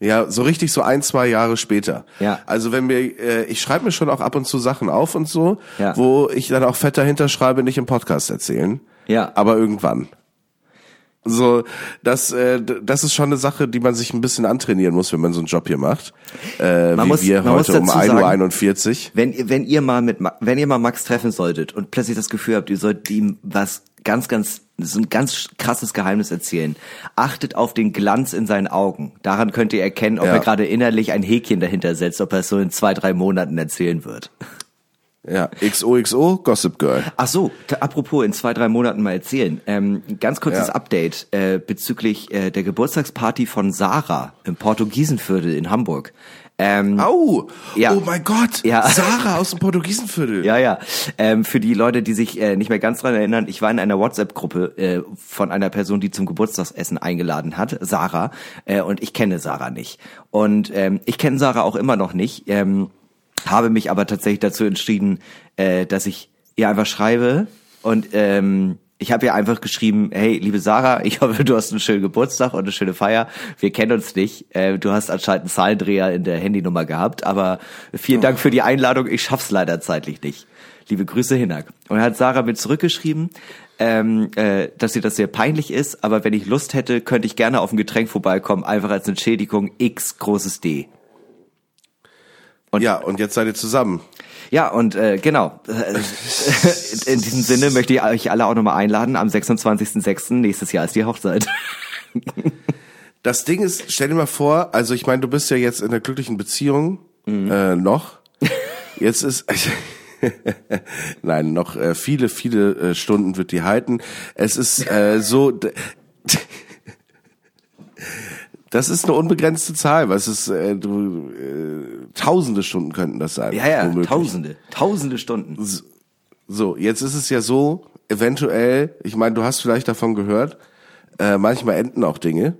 ja, so richtig so ein, zwei Jahre später.
Ja.
Also wenn mir, äh, ich schreibe mir schon auch ab und zu Sachen auf und so,
Ja.
wo ich dann auch fett dahinter schreibe, nicht im Podcast erzählen.
Ja.
Aber irgendwann. So, das, äh, das ist schon eine Sache, die man sich ein bisschen antrainieren muss, wenn man so einen Job hier macht. Äh,
Man
wie
muss-
wir heute um
dazu
1.41 Uhr.
Wenn, ihr- wenn ihr mal mit, wenn ihr mal Max treffen solltet und plötzlich das Gefühl habt, ihr sollt ihm was ganz, ganz, so ein ganz krasses Geheimnis erzählen, achtet auf den Glanz in seinen Augen. Daran könnt ihr erkennen, ob
Ja.
er gerade innerlich ein Häkchen dahinter setzt, ob er es so in zwei, drei Monaten erzählen wird.
Ja, XOXO, Gossip Girl.
Ach so, apropos in zwei, drei Monaten mal erzählen. Ähm, ganz kurzes
Ja.
Update äh, bezüglich äh, der Geburtstagsparty von Sarah im Portugiesenviertel in Hamburg. Ähm,
Au!
Ja.
Oh mein Gott!
Ja.
Sarah aus dem Portugiesenviertel.
Ja, ja. Ähm, für die Leute, die sich äh, nicht mehr ganz dran erinnern, ich war in einer WhatsApp-Gruppe äh, von einer Person, die zum Geburtstagsessen eingeladen hat, Sarah, äh, und ich kenne Sarah nicht. Und ähm, ich kenne Sarah auch immer noch nicht, ähm, habe mich aber tatsächlich dazu entschieden, äh, dass ich ihr einfach schreibe und ähm, ich habe ihr einfach geschrieben, hey, liebe Sarah, ich hoffe, du hast einen schönen Geburtstag und eine schöne Feier. Wir kennen uns nicht. Äh, du hast anscheinend einen Zahlendreher in der Handynummer gehabt, aber vielen Dank für die Einladung. Ich schaff's leider zeitlich nicht. Liebe Grüße, Hinak. Und dann hat Sarah mir zurückgeschrieben, ähm, äh, dass ihr das sehr peinlich ist, aber wenn ich Lust hätte, könnte ich gerne auf ein Getränk vorbeikommen, einfach als Entschädigung X großes D. Und
ja, und jetzt seid ihr zusammen.
Ja, und äh, genau. In diesem Sinne möchte ich euch alle auch nochmal einladen. Am 26.06. nächstes Jahr ist die Hochzeit.
Das Ding ist, stell dir mal vor, also ich meine, du bist ja jetzt in einer glücklichen Beziehung
Mhm.
äh, noch. Jetzt ist nein, noch äh, viele, viele äh, Stunden wird die halten. Es ist äh, so, das ist eine unbegrenzte Zahl. Was ist, äh, du, äh, Tausende Stunden könnten das sein.
Ja, ja,
womöglich.
tausende, tausende Stunden.
So, jetzt ist es ja so, eventuell, ich meine, du hast vielleicht davon gehört, äh, manchmal enden auch Dinge.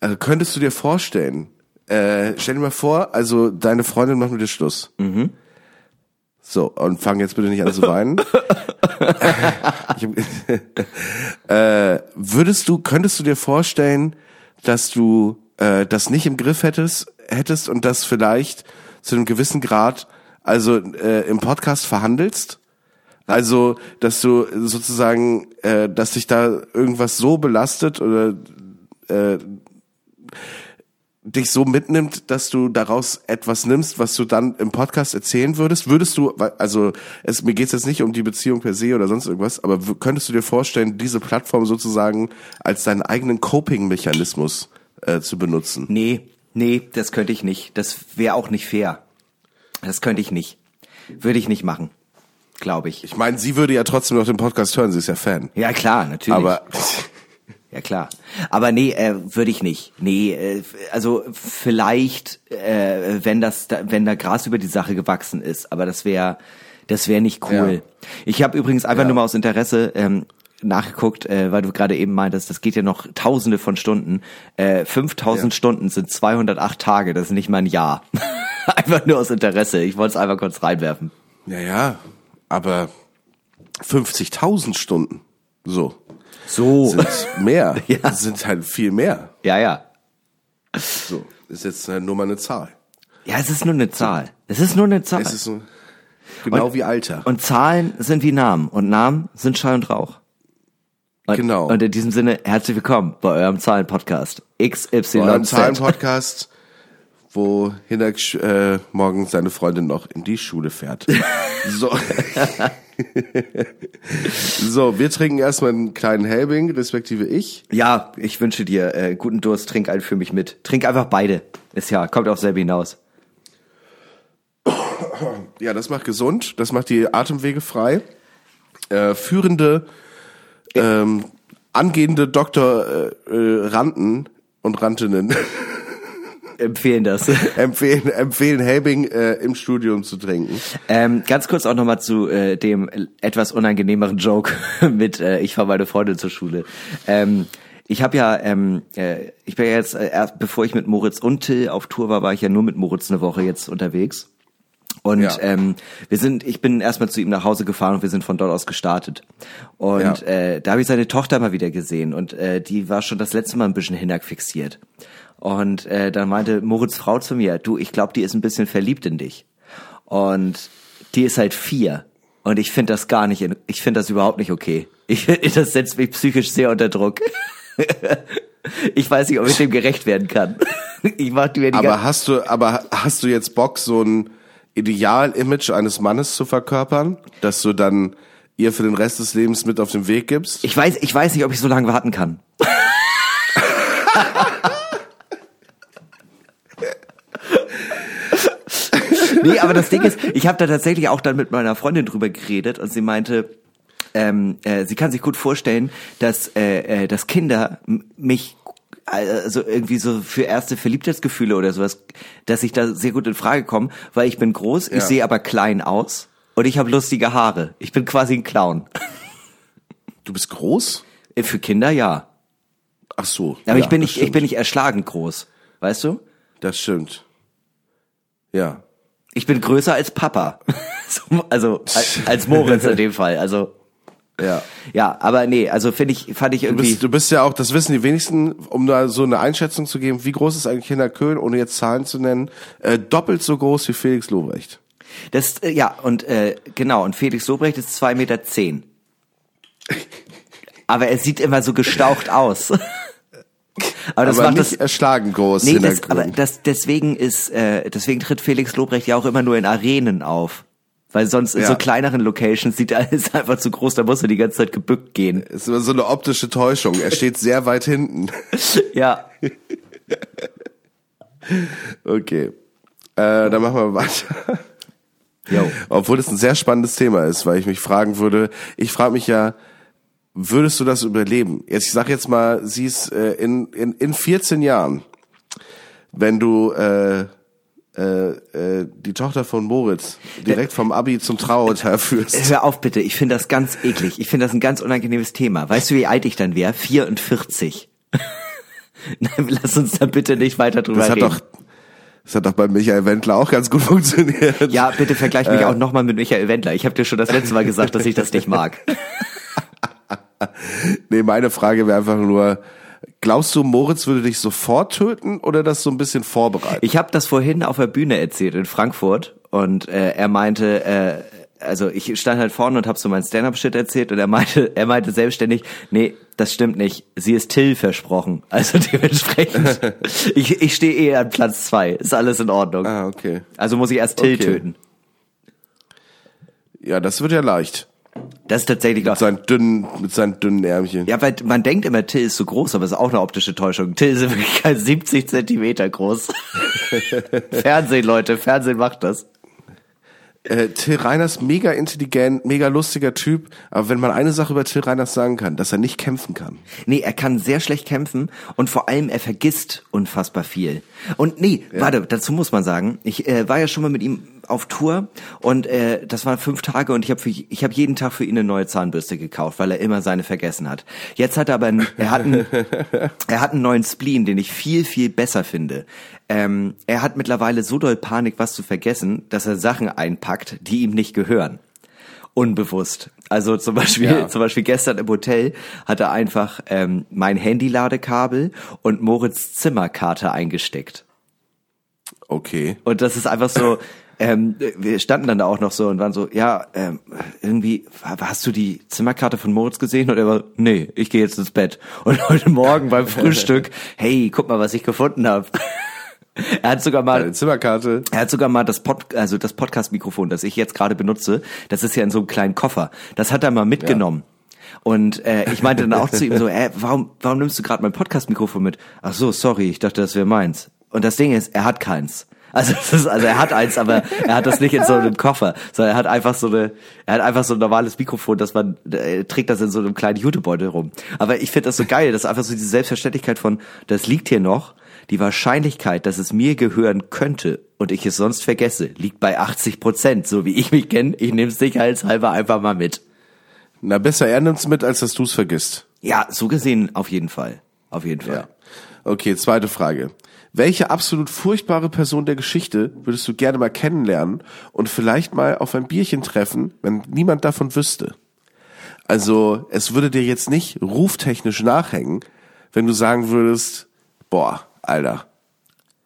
Also könntest du dir vorstellen, äh, stell dir mal vor, also deine Freundin macht mit dir Schluss. So, und fang jetzt bitte nicht an zu weinen. ich äh, würdest du, könntest du dir vorstellen, dass du äh, das nicht im Griff hättest, hättest und das vielleicht zu einem gewissen Grad, also äh, im Podcast verhandelst? Also, dass du sozusagen, äh, dass dich da irgendwas so belastet oder äh, dich so mitnimmt, dass du daraus etwas nimmst, was du dann im Podcast erzählen würdest? Würdest du, also es, mir geht's jetzt nicht um die Beziehung per se oder sonst irgendwas, aber könntest du dir vorstellen, diese Plattform sozusagen als deinen eigenen Coping-Mechanismus äh, zu benutzen?
Nee, nee, das könnte ich nicht. Das wäre auch nicht fair. Das könnte ich nicht. Würde ich nicht machen. Glaube ich.
Ich meine, sie würde ja trotzdem noch den Podcast hören, sie ist ja Fan.
Ja, klar, natürlich.
Aber
Ja klar. Aber nee, äh, würde ich nicht. Nee, äh, also vielleicht, äh, wenn das, da, wenn da Gras über die Sache gewachsen ist, aber das wäre, das wäre nicht cool.
Ja.
Ich habe übrigens einfach
Ja.
nur mal aus Interesse ähm, nachgeguckt, äh, weil du gerade eben meintest, das geht ja noch Tausende von Stunden. Äh, 5000
Ja.
Stunden sind 208 Tage. Das ist nicht mal ein Jahr. einfach nur aus Interesse. Ich wollte es einfach kurz reinwerfen.
ja, ja, aber 50.000 Stunden, so,
So.
sind mehr,
Ja.
sind halt viel mehr.
ja, ja.
So, ist jetzt äh, nur mal eine Zahl.
Ja, es ist nur eine Zahl. Es ist nur eine Zahl.
Es ist so, genau
Und-
wie Alter.
Und Zahlen sind wie Namen und Namen sind Schall und Rauch. Und,
Genau.
Und in diesem Sinne, herzlich willkommen bei eurem Zahlen-Podcast. XYZ.
Eurem Zahlen-Podcast, wo Hinak äh, morgen seine Freundin noch in die Schule fährt. so. so, wir trinken erstmal einen kleinen Helbing, respektive ich.
Ja, ich wünsche dir äh, guten Durst, trink einen für mich mit. Trink einfach beide. Ist ja, kommt auf selbe hinaus.
Ja, das macht gesund, das macht die Atemwege frei. Äh, führende, ähm, angehende Doktor äh, äh, Ranten und Rantinnen
Empfehlen das.
empfehlen, empfehlen Helbing äh, im Studium zu trinken.
ähm, ganz kurz auch nochmal zu äh, dem etwas unangenehmeren Joke mit äh, ich fahre meine Freundin zur Schule. Ähm, ich habe ja, ähm, äh, ich bin ja jetzt, äh, erst bevor ich mit Moritz und Till auf Tour war, war ich ja nur mit Moritz eine Woche jetzt unterwegs. Und
Ja.
ähm, wir sind, ich bin erstmal zu ihm nach Hause gefahren und wir sind von dort aus gestartet. Und
Ja.
äh, da habe ich seine Tochter mal wieder gesehen und äh, die war schon das letzte Mal ein bisschen Hinak fixiert. Und äh, dann meinte Moritz Frau zu mir, du, ich glaube, die ist ein bisschen verliebt in dich. Und die ist halt vier. Und ich finde das gar nicht, in, ich finde das überhaupt nicht okay. Ich, das setzt mich psychisch sehr unter Druck. ich weiß nicht, ob ich dem gerecht werden kann. Ich mach mir die
Aber hast du, aber hast du jetzt Bock, so ein Ideal-Image eines Mannes zu verkörpern, dass du dann ihr für den Rest des Lebens mit auf den Weg gibst?
Ich weiß, ich weiß nicht, ob ich so lange warten kann. Nee, aber das Ding ist, ich habe da tatsächlich auch dann mit meiner Freundin drüber geredet und sie meinte, ähm, äh, sie kann sich gut vorstellen, dass, äh, äh, dass Kinder mich also irgendwie so für erste Verliebtheitsgefühle oder sowas, dass ich da sehr gut in Frage komme, weil ich bin groß, ich
Ja.
sehe aber klein aus und ich habe lustige Haare. Ich bin quasi ein Clown.
Du bist groß?
Äh, Für Kinder ja.
Ach so.
Aber
ja,
ich bin nicht, ich
stimmt.
bin nicht erschlagend groß. Weißt du?
Das stimmt. Ja.
Ich bin größer als Papa. So, also als, als Moritz in dem Fall. Also
Ja.
ja, aber nee, also finde ich, fand ich
Du
irgendwie.
bist, du bist ja auch, das wissen die wenigsten, um da so eine Einschätzung zu geben, wie groß ist eigentlich Kinder Köln, ohne jetzt Zahlen zu nennen, äh, doppelt so groß wie Felix Lobrecht.
Das, äh, ja, und äh, genau, und Felix Lobrecht ist zwei Meter. zehn. Aber er sieht immer so gestaucht aus. Aber das
aber
macht
nicht
das,
erschlagen groß.
nee, das, aber das, deswegen ist, äh, deswegen tritt Felix Lobrecht ja auch immer nur in Arenen auf. Weil sonst in
Ja.
so kleineren Locations sieht alles einfach zu groß, da muss er die ganze Zeit gebückt gehen.
ist immer so eine optische Täuschung. Er steht sehr weit hinten.
Ja.
Okay. Äh, dann machen wir weiter.
Jo.
Obwohl es ein sehr spannendes Thema ist, weil ich mich fragen würde, ich frage mich ja, würdest du das überleben? Jetzt, ich sag jetzt mal, sie ist äh, in, in, in 14 Jahren, wenn du äh, äh, äh, die Tochter von Moritz direkt vom Abi zum Traualtar führst.
Hör auf bitte, ich finde das ganz eklig. Ich finde das ein ganz unangenehmes Thema. Weißt du, wie alt ich dann wäre? 44. Nein, lass uns da bitte nicht weiter drüber
Das hat
reden.
doch, das hat doch bei Michael Wendler auch ganz gut funktioniert.
ja, bitte vergleich mich
Äh.
auch nochmal mit Michael Wendler. Ich habe dir schon das letzte Mal gesagt, dass ich das nicht mag.
Nee, meine Frage wäre einfach nur, glaubst du, Moritz würde dich sofort töten oder das so ein bisschen vorbereiten?
Ich habe das vorhin auf der Bühne erzählt in Frankfurt und äh, er meinte, äh, also ich stand halt vorne und habe so mein Stand-up-Shit erzählt und er meinte, er meinte selbstständig, nee, das stimmt nicht. Sie ist Till versprochen. Also dementsprechend, ich, ich stehe eh an Platz zwei. Ist alles in Ordnung.
ah, okay.
Also muss ich erst Till
Okay.
töten.
Ja, das wird ja leicht.
Das ist tatsächlich
Mit seinen dünnen, mit seinen dünnen Ärmchen.
Ja, weil man denkt immer, Till ist so groß, aber es ist auch eine optische Täuschung. Till ist in Wirklichkeit 70 Zentimeter groß. Fernsehen, Leute, Fernsehen macht das.
Äh, Till Reiners mega intelligent, mega lustiger Typ, aber wenn man eine Sache über Till Reiners sagen kann, dass er nicht kämpfen kann.
Nee, er kann sehr schlecht kämpfen und vor allem er vergisst unfassbar viel. Und nee, warte, dazu muss man sagen, ich äh, war ja schon mal mit ihm auf Tour und äh, das waren fünf Tage und ich habe ich habe jeden Tag für ihn eine neue Zahnbürste gekauft, weil er immer seine vergessen hat. Jetzt hat er aber einen, er hat einen, er hat einen neuen Spleen, den ich viel viel besser finde. Ähm, er hat mittlerweile so doll Panik, was zu vergessen, dass er Sachen einpackt, die ihm nicht gehören unbewusst. Also zum Beispiel,
Ja.
zum Beispiel gestern im Hotel hat er einfach ähm, mein Handy-Ladekabel und Moritz Zimmerkarte eingesteckt.
Okay.
Und das ist einfach so. Ähm, wir standen dann da auch noch so und waren so, ja, ähm, irgendwie, hast du die Zimmerkarte von Moritz gesehen? Und er war, nee, ich gehe jetzt ins Bett. Und heute Morgen beim Frühstück, hey, guck mal, was ich gefunden habe. er hat sogar mal,
Eine Zimmerkarte.
er hat sogar mal das Pod, also das Podcast-Mikrofon, das ich jetzt gerade benutze, das ist ja in so einem kleinen Koffer. Das hat er mal mitgenommen. Und äh, ich meinte dann auch zu ihm so, äh, warum, warum nimmst du gerade mein Podcast-Mikrofon mit? Ach so, sorry, ich dachte, das wäre meins. Und das Ding ist, er hat keins. Also, ist, also er hat eins, aber er hat das nicht in so einem Koffer, sondern er hat einfach so eine, er hat einfach so ein normales Mikrofon, dass man er trägt das in so einem kleinen Jutebeutel rum. Aber ich finde das so geil, das ist einfach so diese Selbstverständlichkeit von, das liegt hier noch. Die Wahrscheinlichkeit, dass es mir gehören könnte und ich es sonst vergesse, liegt bei 80 Prozent. So wie ich mich kenne, ich nehme es sicherheitshalber einfach mal mit.
Na, besser er nimmt's mit, als dass du's vergisst.
Ja, so gesehen auf jeden Fall. Auf jeden Fall.
Ja. Okay, zweite Frage. Welche absolut furchtbare Person der Geschichte würdest du gerne mal kennenlernen und vielleicht mal auf ein Bierchen treffen, wenn niemand davon wüsste? Also, es würde dir jetzt nicht ruftechnisch nachhängen, wenn du sagen würdest, boah, Alter,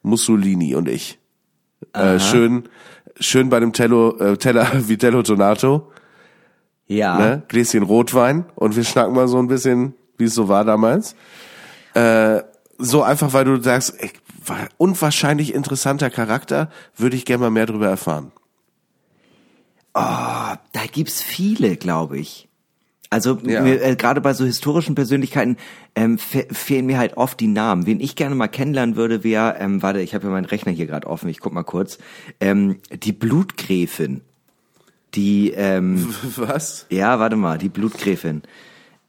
Mussolini und ich. Äh, schön, schön bei dem Tello, äh, Teller Vitello Donato,
Ja.
ne? Gläschen Rotwein und wir schnacken mal so ein bisschen, wie es so war damals. Äh, so einfach, weil du sagst, ey, unwahrscheinlich interessanter Charakter, würde ich gerne mal mehr darüber erfahren.
Da gibt's viele, glaube ich. Also
Ja.
äh, gerade bei so historischen Persönlichkeiten ähm, fe fehlen mir halt oft die Namen. Wen ich gerne mal kennenlernen würde, wäre, ähm, warte, ich habe ja meinen Rechner hier gerade offen, ich guck mal kurz, ähm, die Blutgräfin. Die, ähm,
Was?
ja, warte mal, die Blutgräfin.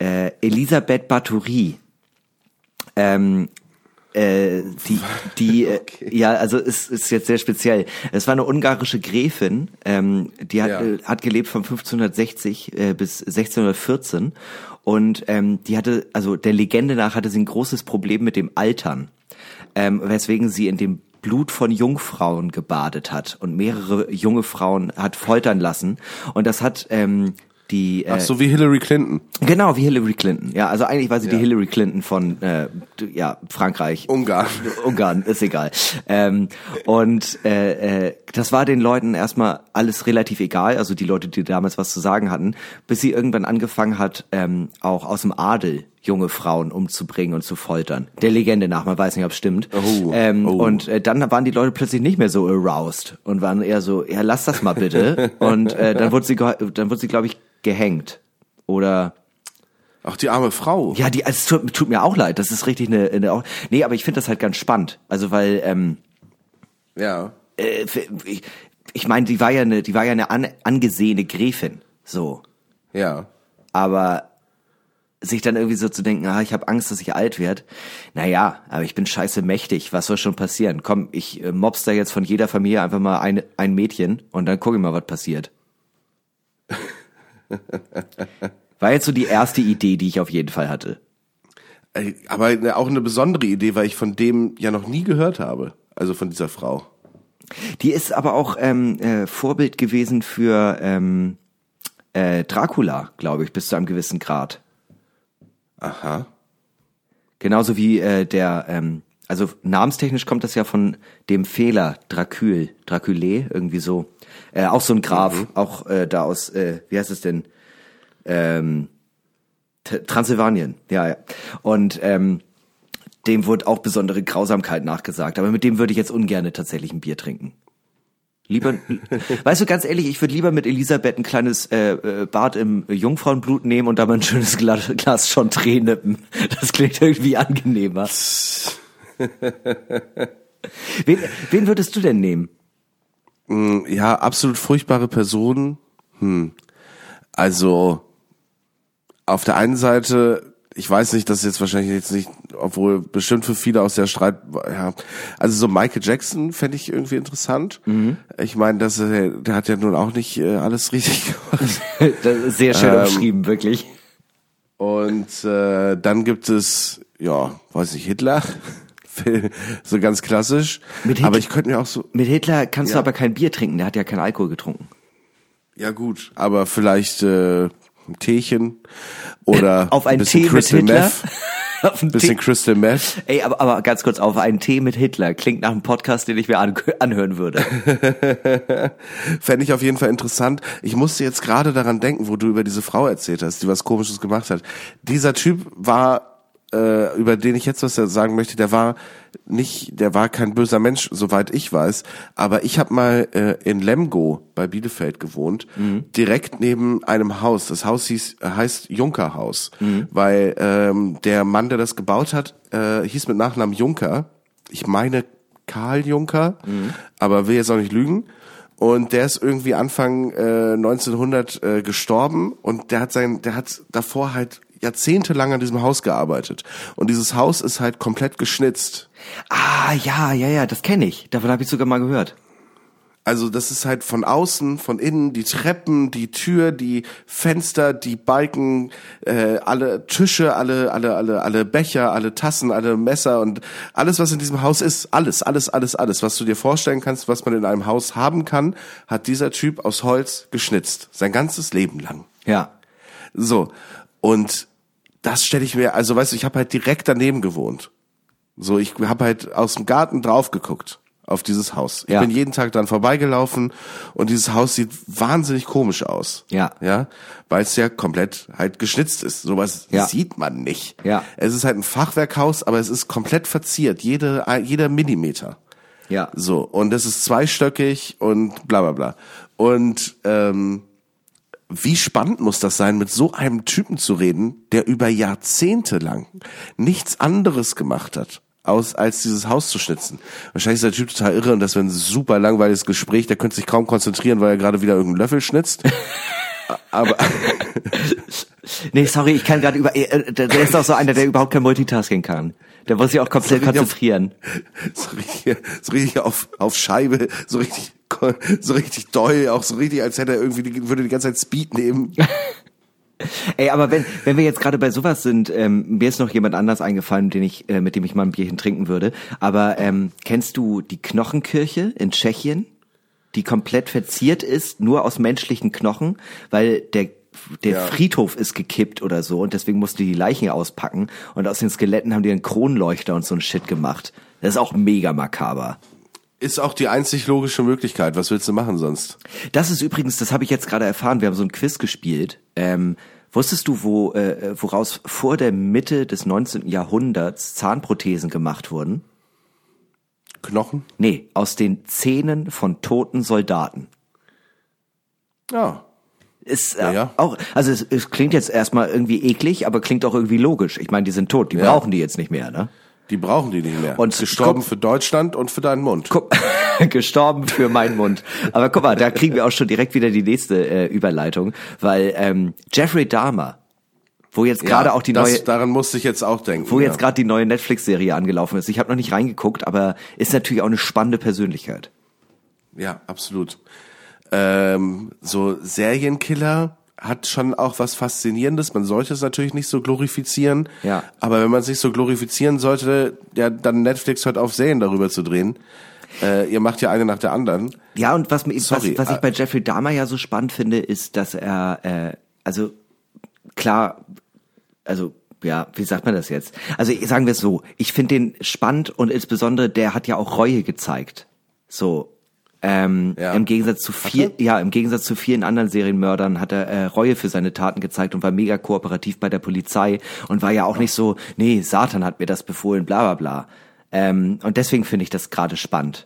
Äh, Elisabeth Bathory. Ähm, äh, die, die, äh, ja, also es ist jetzt sehr speziell. Es war eine ungarische Gräfin, ähm, die hat,
Ja.
äh, hat gelebt von 1560 äh, bis 1614 und ähm, die hatte, also der Legende nach hatte sie ein großes Problem mit dem Altern, ähm, weswegen sie in dem Blut von Jungfrauen gebadet hat und mehrere junge Frauen hat foltern lassen und das hat ähm, die äh,
Ach so wie Hillary Clinton.
Genau, wie Hillary Clinton. Ja, also eigentlich war sie die
Ja.
Hillary Clinton von äh, ja, Frankreich.
Ungarn.
Ungarn, ist egal. Ähm, und äh, äh, das war den Leuten erstmal alles relativ egal, also die Leute, die damals was zu sagen hatten, bis sie irgendwann angefangen hat, ähm, auch aus dem Adel junge Frauen umzubringen und zu foltern. Der Legende nach, man weiß nicht, ob es stimmt.
Oh,
ähm,
oh.
Und äh, dann waren die Leute plötzlich nicht mehr so aroused und waren eher so, ja, lass das mal bitte. und äh, dann wurde sie, dann wurde sie, glaube ich, gehängt. Oder
Ach, die arme Frau.
ja, die, also es tut, tut mir auch leid. Das ist richtig eine, eine nee, aber ich finde das halt ganz spannend. Also weil ähm,
Ja.
äh, ich, ich meine, die war ja eine, die war ja eine an, angesehene Gräfin, so.
Ja.
Aber sich dann irgendwie so zu denken, ah, ich habe Angst, dass ich alt werde. Naja, aber ich bin scheiße mächtig. Was soll schon passieren? Komm, ich äh, mobs da jetzt von jeder Familie einfach mal ein, ein Mädchen und dann gucke ich mal, was passiert. War jetzt so die erste Idee, die ich auf jeden Fall hatte.
Aber auch eine besondere Idee, weil ich von dem ja noch nie gehört habe. Also von dieser Frau.
Die ist aber auch ähm, äh, Vorbild gewesen für ähm, äh, Dracula, glaube ich, bis zu einem gewissen Grad.
Aha.
Genauso wie äh, der, ähm, also namenstechnisch kommt das ja von dem Fehler Dracul, Draculae, irgendwie so. Äh, auch so ein Graf, auch äh, da aus, äh, wie heißt es denn? Ähm, Transsilvanien, ja, ja. Und ähm, dem wurde auch besondere Grausamkeit nachgesagt, aber mit dem würde ich jetzt ungern tatsächlich ein Bier trinken. Lieber, weißt du, ganz ehrlich, ich würde lieber mit Elisabeth ein kleines äh, äh, Bad im Jungfrauenblut nehmen und da mal ein schönes Glas, Glas schon nippen. Das klingt irgendwie angenehmer. wen, wen würdest du denn nehmen?
Ja, absolut furchtbare Person. Hm. Also auf der einen Seite, ich weiß nicht, das ist jetzt wahrscheinlich jetzt nicht, obwohl bestimmt für viele aus der Streit, ja, also so Michael Jackson fände ich irgendwie interessant. Ich meine, dass er, der hat ja nun auch nicht äh, alles richtig gemacht.
Das ist sehr schön
Ähm,
umschrieben, wirklich.
Und äh, dann gibt es, ja, weiß ich, Hitler. so ganz klassisch.
Mit Hitler-
Aber ich könnte mir auch so,
Mit Hitler kannst du
Ja.
aber kein Bier trinken, der hat ja keinen Alkohol getrunken.
ja gut, aber vielleicht äh, ein Teechen oder
Auf
ein bisschen
Tee mit
Crystal
Hitler?
Meth.
Auf einen
Bisschen
Tee-
Crystal Meth.
Ey, aber, aber ganz kurz auf einen Tee mit Hitler. Klingt nach einem Podcast, den ich mir an, anhören würde.
Fände ich auf jeden Fall interessant. Ich musste jetzt gerade daran denken, wo du über diese Frau erzählt hast, die was Komisches gemacht hat. Dieser Typ war, äh, über den ich jetzt was sagen möchte, der war nicht, der war kein böser Mensch, soweit ich weiß. Aber ich habe mal äh, in Lemgo bei Bielefeld gewohnt, direkt neben einem Haus. Das Haus hieß, heißt Junkerhaus, weil ähm, der Mann, der das gebaut hat, äh, hieß mit Nachnamen Junker. Ich meine Karl Juncker, aber will jetzt auch nicht lügen. Und der ist irgendwie Anfang äh, 1900 äh, gestorben und der hat sein, der hat davor halt jahrzehntelang an diesem Haus gearbeitet. Und dieses Haus ist halt komplett geschnitzt.
ah, ja, ja, ja, das kenne ich. Davon habe ich sogar mal gehört.
Also das ist halt von außen, von innen, die Treppen, die Tür, die Fenster, die Balken, äh, alle Tische, alle, alle, alle, alle Becher, alle Tassen, alle Messer und alles, was in diesem Haus ist, alles, alles, alles, alles, was du dir vorstellen kannst, was man in einem Haus haben kann, hat dieser Typ aus Holz geschnitzt. Sein ganzes Leben lang.
Ja.
So. Und das stelle ich mir, also weißt du, ich habe halt direkt daneben gewohnt. So, ich habe halt aus dem Garten drauf geguckt auf dieses Haus. Ich
Ja.
bin jeden Tag dran vorbeigelaufen und dieses Haus sieht wahnsinnig komisch aus.
Ja.
Ja, weil es ja komplett halt geschnitzt ist. Sowas
Ja.
sieht man nicht.
Ja.
Es ist halt ein Fachwerkhaus, aber es ist komplett verziert, jede jeder Millimeter.
Ja.
So, und es ist zweistöckig und bla bla bla. Und ähm, wie spannend muss das sein, mit so einem Typen zu reden, der über Jahrzehnte lang nichts anderes gemacht hat, aus, als dieses Haus zu schnitzen. Wahrscheinlich ist der Typ total irre und das wäre ein super langweiliges Gespräch, der könnte sich kaum konzentrieren, weil er gerade wieder irgendeinen Löffel schnitzt. Aber
Nee, sorry, ich kann gerade über, äh, der der ist auch so einer, der überhaupt kein Multitasking kann. Der muss sich auch komplett konzentrieren.
so richtig, so richtig auf, auf Scheibe, so richtig, so richtig doll, auch so richtig, als hätte er irgendwie, die, würde die ganze Zeit Speed nehmen.
Ey, aber wenn, wenn wir jetzt gerade bei sowas sind, ähm, mir ist noch jemand anders eingefallen, den ich, äh, mit dem ich mal ein Bierchen trinken würde. Aber ähm, kennst du die Knochenkirche in Tschechien, die komplett verziert ist, nur aus menschlichen Knochen, weil der der
Ja.
Friedhof ist gekippt oder so und deswegen mussten die die Leichen auspacken und aus den Skeletten haben die einen Kronleuchter und so ein Shit gemacht. Das ist auch mega makaber.
Ist auch die einzig logische Möglichkeit. Was willst du machen sonst?
Das ist übrigens, das habe ich jetzt gerade erfahren, wir haben so ein Quiz gespielt, ähm, Wusstest du, wo, äh, woraus vor der Mitte des 19. Jahrhunderts Zahnprothesen gemacht wurden?
Knochen?
Nee, aus den Zähnen von toten Soldaten.
Ja.
Ist äh,
Ja, ja.
auch, also es, es klingt jetzt erstmal irgendwie eklig, aber klingt auch irgendwie logisch. Ich meine, die sind tot, die
Ja.
brauchen die jetzt nicht mehr, ne?
Die brauchen die nicht mehr.
Und
gestorben für Deutschland und für deinen Mund.
Guck, gestorben für meinen Mund. Aber guck mal, da kriegen wir auch schon direkt wieder die nächste äh, Überleitung, weil ähm, Jeffrey Dahmer, wo jetzt gerade
Ja,
auch die
das,
neue
Daran musste ich jetzt auch denken.
wo
ja.
jetzt gerade die neue Netflix-Serie angelaufen ist. Ich habe noch nicht reingeguckt, aber ist natürlich auch eine spannende Persönlichkeit.
Ja, absolut. Ähm, so Serienkiller hat schon auch was Faszinierendes. Man sollte es natürlich nicht so glorifizieren.
Ja.
Aber wenn man es nicht so glorifizieren sollte, ja, dann Netflix hört auf, Serien darüber zu drehen. Äh, ihr macht ja eine nach der anderen.
Ja, und was, mir- was,
Sorry,
was ich
äh,
bei Jeffrey Dahmer ja so spannend finde, ist, dass er, äh, also klar, also ja, wie sagt man das jetzt? Also sagen wir es so, ich finde den spannend und insbesondere der hat ja auch Reue gezeigt. So. Ähm,
Ja.
Im Gegensatz zu viel, ja, im Gegensatz zu vielen anderen Serienmördern hat er äh, Reue für seine Taten gezeigt und war mega kooperativ bei der Polizei und war ja auch nicht so, nee, Satan hat mir das befohlen, bla bla bla. Ähm, und deswegen finde ich das gerade spannend.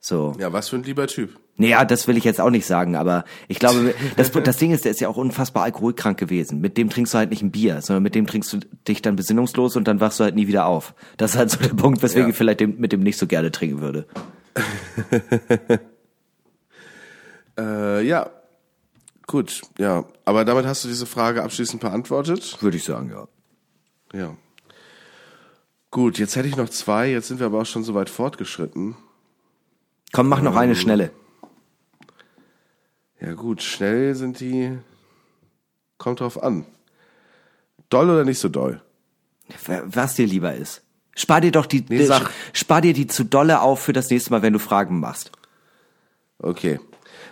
So.
Ja, was für ein lieber Typ.
Naja, das will ich jetzt auch nicht sagen, aber ich glaube, das, das Ding ist, der ist ja auch unfassbar alkoholkrank gewesen. Mit dem trinkst du halt nicht ein Bier, sondern mit dem trinkst du dich dann besinnungslos und dann wachst du halt nie wieder auf. Das ist halt so der Punkt, weswegen
Ja.
ich vielleicht dem, mit dem nicht so gerne trinken würde.
Äh, ja. Gut, ja. Aber damit hast du diese Frage abschließend beantwortet.
Würde ich sagen, ja.
Ja. Gut, jetzt hätte ich noch zwei, jetzt sind wir aber auch schon so weit fortgeschritten.
Komm, mach noch eine schnelle.
Ja gut, schnell sind die. Kommt drauf an. Doll oder nicht so doll?
Was dir lieber ist. Spar dir doch die,
Nee, sag.
spar dir die zu dolle auf für das nächste Mal, wenn du Fragen machst.
Okay.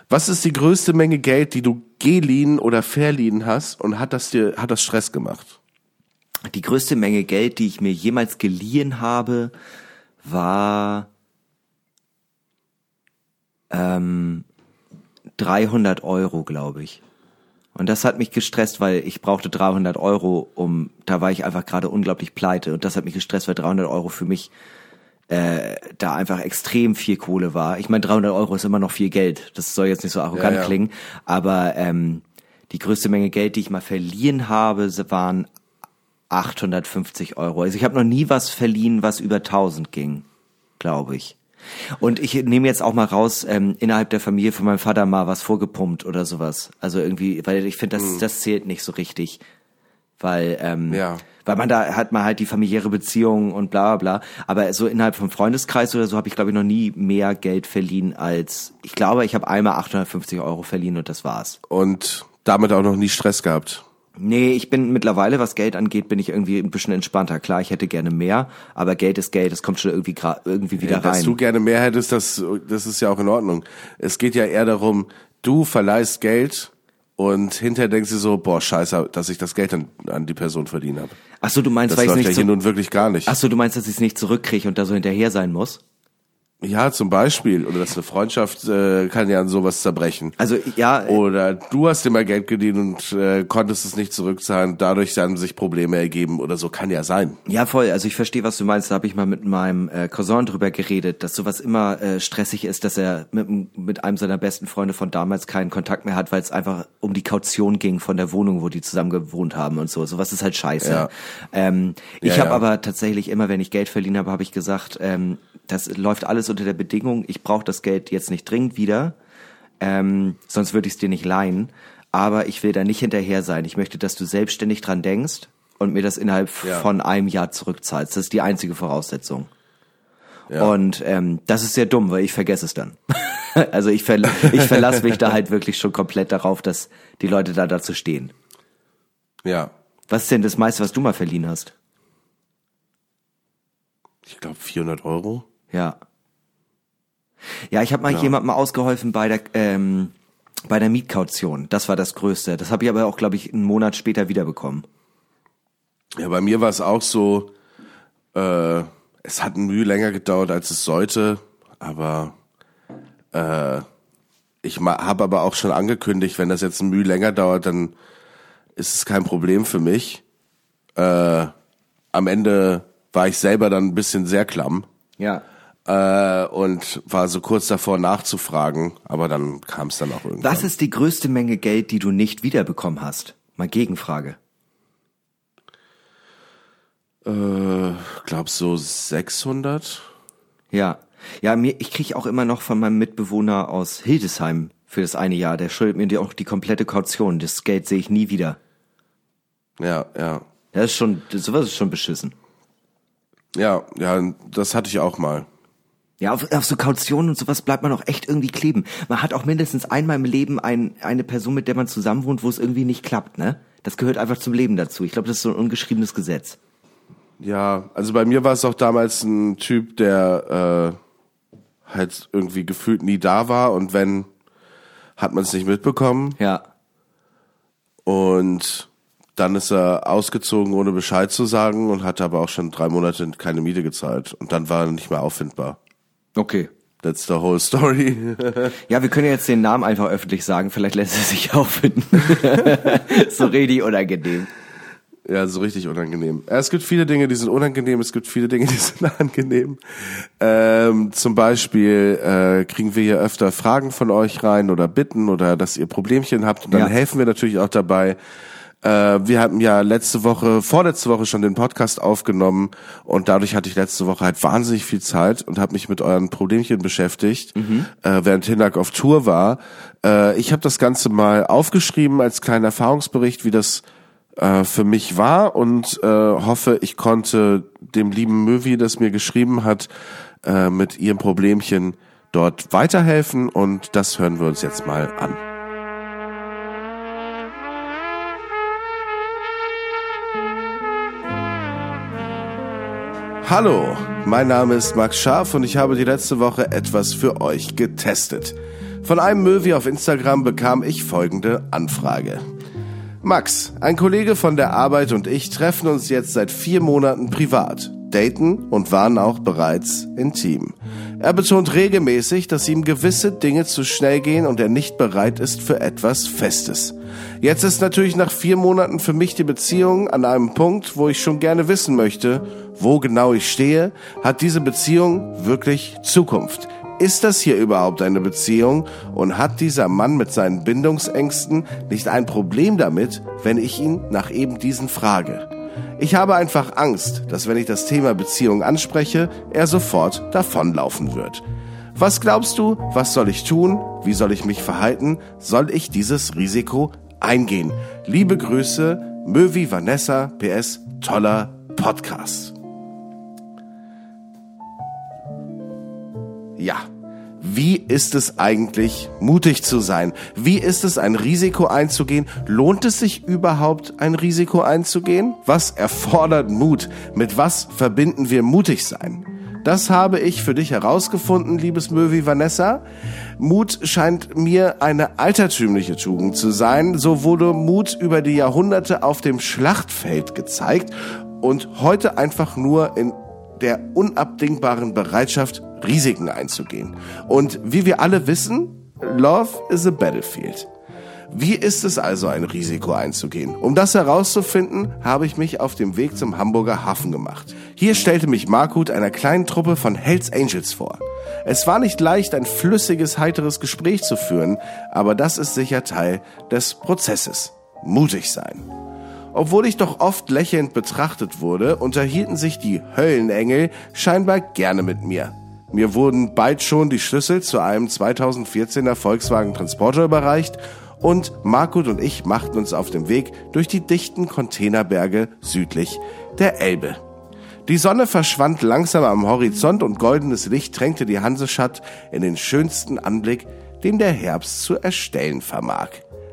Was ist die größte Menge Geld, die du geliehen oder verliehen hast und hat das dir, hat das Stress gemacht?
Die größte Menge Geld, die ich mir jemals geliehen habe, war ähm, 300 Euro, glaube ich. Und das hat mich gestresst, weil ich brauchte 300 Euro, um, da war ich einfach gerade unglaublich pleite. Und das hat mich gestresst, weil 300 Euro für mich äh, da einfach extrem viel Kohle war. Ich meine, 300 Euro ist immer noch viel Geld. Das soll jetzt nicht so arrogant
Ja, ja.
klingen, aber ähm, die größte Menge Geld, die ich mal verliehen habe, waren 850 Euro. Also ich habe noch nie was verliehen, was über 1000 ging, glaube ich. Und ich nehme jetzt auch mal raus, ähm, innerhalb der Familie von meinem Vater mal was vorgepumpt oder sowas. Also irgendwie, weil ich finde, das, das zählt nicht so richtig. Weil, ähm,
Ja.
weil man da hat man halt die familiäre Beziehung und bla bla bla. Aber so innerhalb vom Freundeskreis oder so habe ich, glaube ich, noch nie mehr Geld verliehen als, ich glaube, ich habe einmal 850 Euro verliehen und das war's.
Und damit auch noch nie Stress gehabt.
Nee, ich bin mittlerweile, was Geld angeht, bin ich irgendwie ein bisschen entspannter. Klar, ich hätte gerne mehr, aber Geld ist Geld, es kommt schon irgendwie irgendwie wieder
Dass
rein.
du gerne mehr hättest, das, das ist ja auch in Ordnung. Es geht ja eher darum, du verleihst Geld und hinterher denkst du so, boah, scheiße, dass ich das Geld an, an die Person verdient habe.
Ach so, du meinst,
Das
weil ich nicht
ja hier nun wirklich gar nicht.
Ach so, du meinst, dass ich es nicht zurückkriege und da so hinterher sein muss?
Ja, zum Beispiel. Oder dass eine Freundschaft äh, kann ja an sowas zerbrechen.
Also ja, äh,
Oder du hast dir mal Geld geliehen und äh, konntest es nicht zurückzahlen, dadurch dann sich Probleme ergeben oder so, kann ja sein.
Ja, voll. Also ich verstehe, was du meinst. Da habe ich mal mit meinem äh, Cousin drüber geredet, dass sowas immer äh, stressig ist, dass er mit, mit einem seiner besten Freunde von damals keinen Kontakt mehr hat, weil es einfach um die Kaution ging von der Wohnung, wo die zusammen gewohnt haben und so. Sowas ist halt scheiße.
Ja.
Ähm, ich
Ja,
habe
ja.
aber tatsächlich immer, wenn ich Geld verliehen habe, habe ich gesagt, ähm, das läuft alles unter der Bedingung, ich brauche das Geld jetzt nicht dringend wieder, ähm, sonst würde ich es dir nicht leihen. Aber ich will da nicht hinterher sein. Ich möchte, dass du selbstständig dran denkst und mir das innerhalb
Ja.
von einem Jahr zurückzahlst. Das ist die einzige Voraussetzung.
Ja.
Und ähm, das ist sehr dumm, weil ich vergesse es dann. also ich, verl ich verlasse mich da halt wirklich schon komplett darauf, dass die Leute da dazu stehen.
Ja.
Was ist denn das meiste, was du mal verliehen hast?
Ich glaube 400 Euro.
Ja. Ja, ich habe mal jemandem ausgeholfen bei der ähm, bei der Mietkaution. Das war das Größte. Das habe ich aber auch, glaube ich, einen Monat später wiederbekommen.
Ja, bei mir war es auch so, äh, es hat ein Mühe länger gedauert, als es sollte, aber äh, ich habe aber auch schon angekündigt, wenn das jetzt ein Mühe länger dauert, dann ist es kein Problem für mich. Äh, am Ende war ich selber dann ein bisschen sehr klamm
Ja.
Äh, und war so kurz davor nachzufragen, aber dann kam es dann auch irgendwann.
Was ist die größte Menge Geld, die du nicht wiederbekommen hast? Mal Gegenfrage.
Äh, glaub so 600?
Ja. Ja, mir, ich krieg auch immer noch von meinem Mitbewohner aus Hildesheim für das eine Jahr. Der schuldet mir die- auch die komplette Kaution. Das Geld sehe ich nie wieder.
Ja, ja.
Das ist schon, sowas ist schon beschissen.
Ja, ja, das hatte ich auch mal.
Ja, auf, auf so Kautionen und sowas bleibt man auch echt irgendwie kleben. Man hat auch mindestens einmal im Leben ein, eine Person, mit der man zusammenwohnt, wo es irgendwie nicht klappt, ne? Das gehört einfach zum Leben dazu. Ich glaube, das ist so ein ungeschriebenes Gesetz.
Ja, also bei mir war es auch damals ein Typ, der äh, halt irgendwie gefühlt nie da war und wenn, hat man es nicht mitbekommen
Ja.
und dann ist er ausgezogen, ohne Bescheid zu sagen und hatte aber auch schon drei Monate keine Miete gezahlt und dann war er nicht mehr auffindbar.
Okay.
That's the whole story.
Ja, wir können jetzt den Namen einfach öffentlich sagen. Vielleicht lässt er sich auffinden. so richtig unangenehm.
Ja, so richtig unangenehm. Es gibt viele Dinge, die sind unangenehm, es gibt viele Dinge, die sind angenehm. Ähm, zum Beispiel äh, kriegen wir hier öfter Fragen von euch rein oder Bitten oder dass ihr Problemchen habt und dann
Ja.
helfen wir natürlich auch dabei. Äh, wir hatten ja letzte Woche, vorletzte Woche schon den Podcast aufgenommen und dadurch hatte ich letzte Woche halt wahnsinnig viel Zeit und habe mich mit euren Problemchen beschäftigt, äh, während Hinak auf Tour war. Äh, ich habe das Ganze mal aufgeschrieben als kleinen Erfahrungsbericht, wie das äh, für mich war und äh, hoffe, ich konnte dem lieben Möwi, das mir geschrieben hat, äh, mit ihrem Problemchen dort weiterhelfen und das hören wir uns jetzt mal an. Hallo, mein Name ist Max Scharf und ich habe die letzte Woche etwas für euch getestet. Von einem Möwi auf Instagram bekam ich folgende Anfrage. Max, ein Kollege von der Arbeit und ich treffen uns jetzt seit vier Monaten privat, daten und waren auch bereits intim. Er betont regelmäßig, dass ihm gewisse Dinge zu schnell gehen und er nicht bereit ist für etwas Festes. Jetzt ist natürlich nach vier Monaten für mich die Beziehung an einem Punkt, wo ich schon gerne wissen möchte, wo genau ich stehe. Hat diese Beziehung wirklich Zukunft? Ist das hier überhaupt eine Beziehung und hat dieser Mann mit seinen Bindungsängsten nicht ein Problem damit, wenn ich ihn nach eben diesen frage? Ich habe einfach Angst, dass wenn ich das Thema Beziehung anspreche, er sofort davonlaufen wird. Was glaubst du, was soll ich tun? Wie soll ich mich verhalten? Soll ich dieses Risiko eingehen? Liebe Grüße, Möwi Vanessa, PS, toller Podcast. Ja. Wie ist es eigentlich, mutig zu sein? Wie ist es, ein Risiko einzugehen? Lohnt es sich überhaupt, ein Risiko einzugehen? Was erfordert Mut? Mit was verbinden wir mutig sein? Das habe ich für dich herausgefunden, liebes Möwi Vanessa. Mut scheint mir eine altertümliche Tugend zu sein. So wurde Mut über die Jahrhunderte auf dem Schlachtfeld gezeigt und heute einfach nur in der unabdingbaren Bereitschaft, Risiken einzugehen. Und wie wir alle wissen, Love is a battlefield. Wie ist es also, ein Risiko einzugehen? Um das herauszufinden, habe ich mich auf dem Weg zum Hamburger Hafen gemacht. Hier stellte mich Markut einer kleinen Truppe von Hells Angels vor. Es war nicht leicht, ein flüssiges, heiteres Gespräch zu führen, aber das ist sicher Teil des Prozesses. Mutig sein. Obwohl ich doch oft lächelnd betrachtet wurde, unterhielten sich die Höllenengel scheinbar gerne mit mir. Mir wurden bald schon die Schlüssel zu einem 2014er Volkswagen Transporter überreicht und Markut und ich machten uns auf den Weg durch die dichten Containerberge südlich der Elbe. Die Sonne verschwand langsam am Horizont und goldenes Licht tränkte die Hansestadt in den schönsten Anblick, den der Herbst zu erstellen vermag.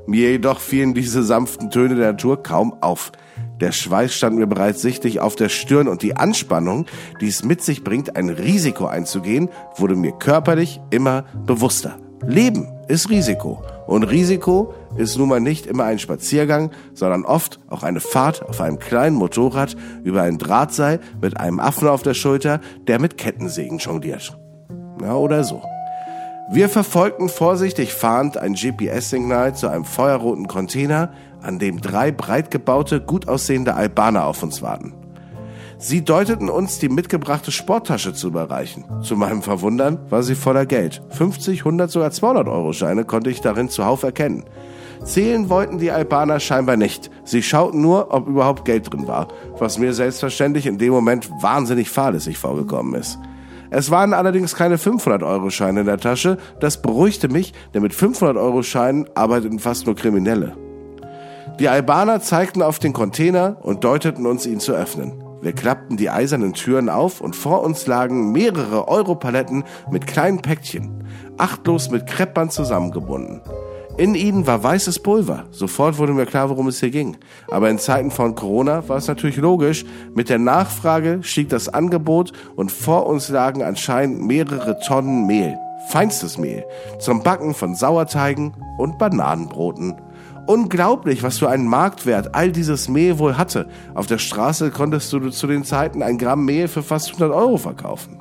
Mir jedoch fielen diese sanften Töne der Natur kaum auf. Der Schweiß stand mir bereits sichtlich auf der Stirn und die Anspannung, die es mit sich bringt, ein Risiko einzugehen, wurde mir körperlich immer bewusster. Leben ist Risiko. Und Risiko ist nun mal nicht immer ein Spaziergang, sondern oft auch eine Fahrt auf einem kleinen Motorrad über ein Drahtseil mit einem Affen auf der Schulter, der mit Kettensägen jongliert. Ja, oder so. Wir verfolgten vorsichtig fahrend ein GPS-Signal zu einem feuerroten Container, an dem drei breit gebaute, gut aussehende Albaner auf uns warten. Sie deuteten uns die mitgebrachte Sporttasche zu überreichen. Zu meinem Verwundern war sie voller Geld. 50, 100, sogar 200 Euro Scheine konnte ich darin zuhauf erkennen. Zählen wollten die Albaner scheinbar nicht. Sie schauten nur, ob überhaupt Geld drin war, was mir selbstverständlich in dem Moment wahnsinnig fahrlässig vorgekommen ist. Es waren allerdings keine 500-Euro-Scheine in der Tasche. Das beruhigte mich, denn mit 500-Euro-Scheinen arbeiteten fast nur Kriminelle. Die Albaner zeigten auf den Container und deuteten uns, ihn zu öffnen. Wir klappten die eisernen Türen auf und vor uns lagen mehrere Europaletten mit kleinen Päckchen, achtlos mit Kreppband zusammengebunden. In ihnen war weißes Pulver. Sofort wurde mir klar, worum es hier ging. Aber in Zeiten von Corona war es natürlich logisch. Mit der Nachfrage stieg das Angebot und vor uns lagen anscheinend mehrere Tonnen Mehl. Feinstes Mehl. Zum Backen von Sauerteigen und Bananenbroten. Unglaublich, was für einen Marktwert all dieses Mehl wohl hatte. Auf der Straße konntest du zu den Zeiten ein Gramm Mehl für fast 100 Euro verkaufen.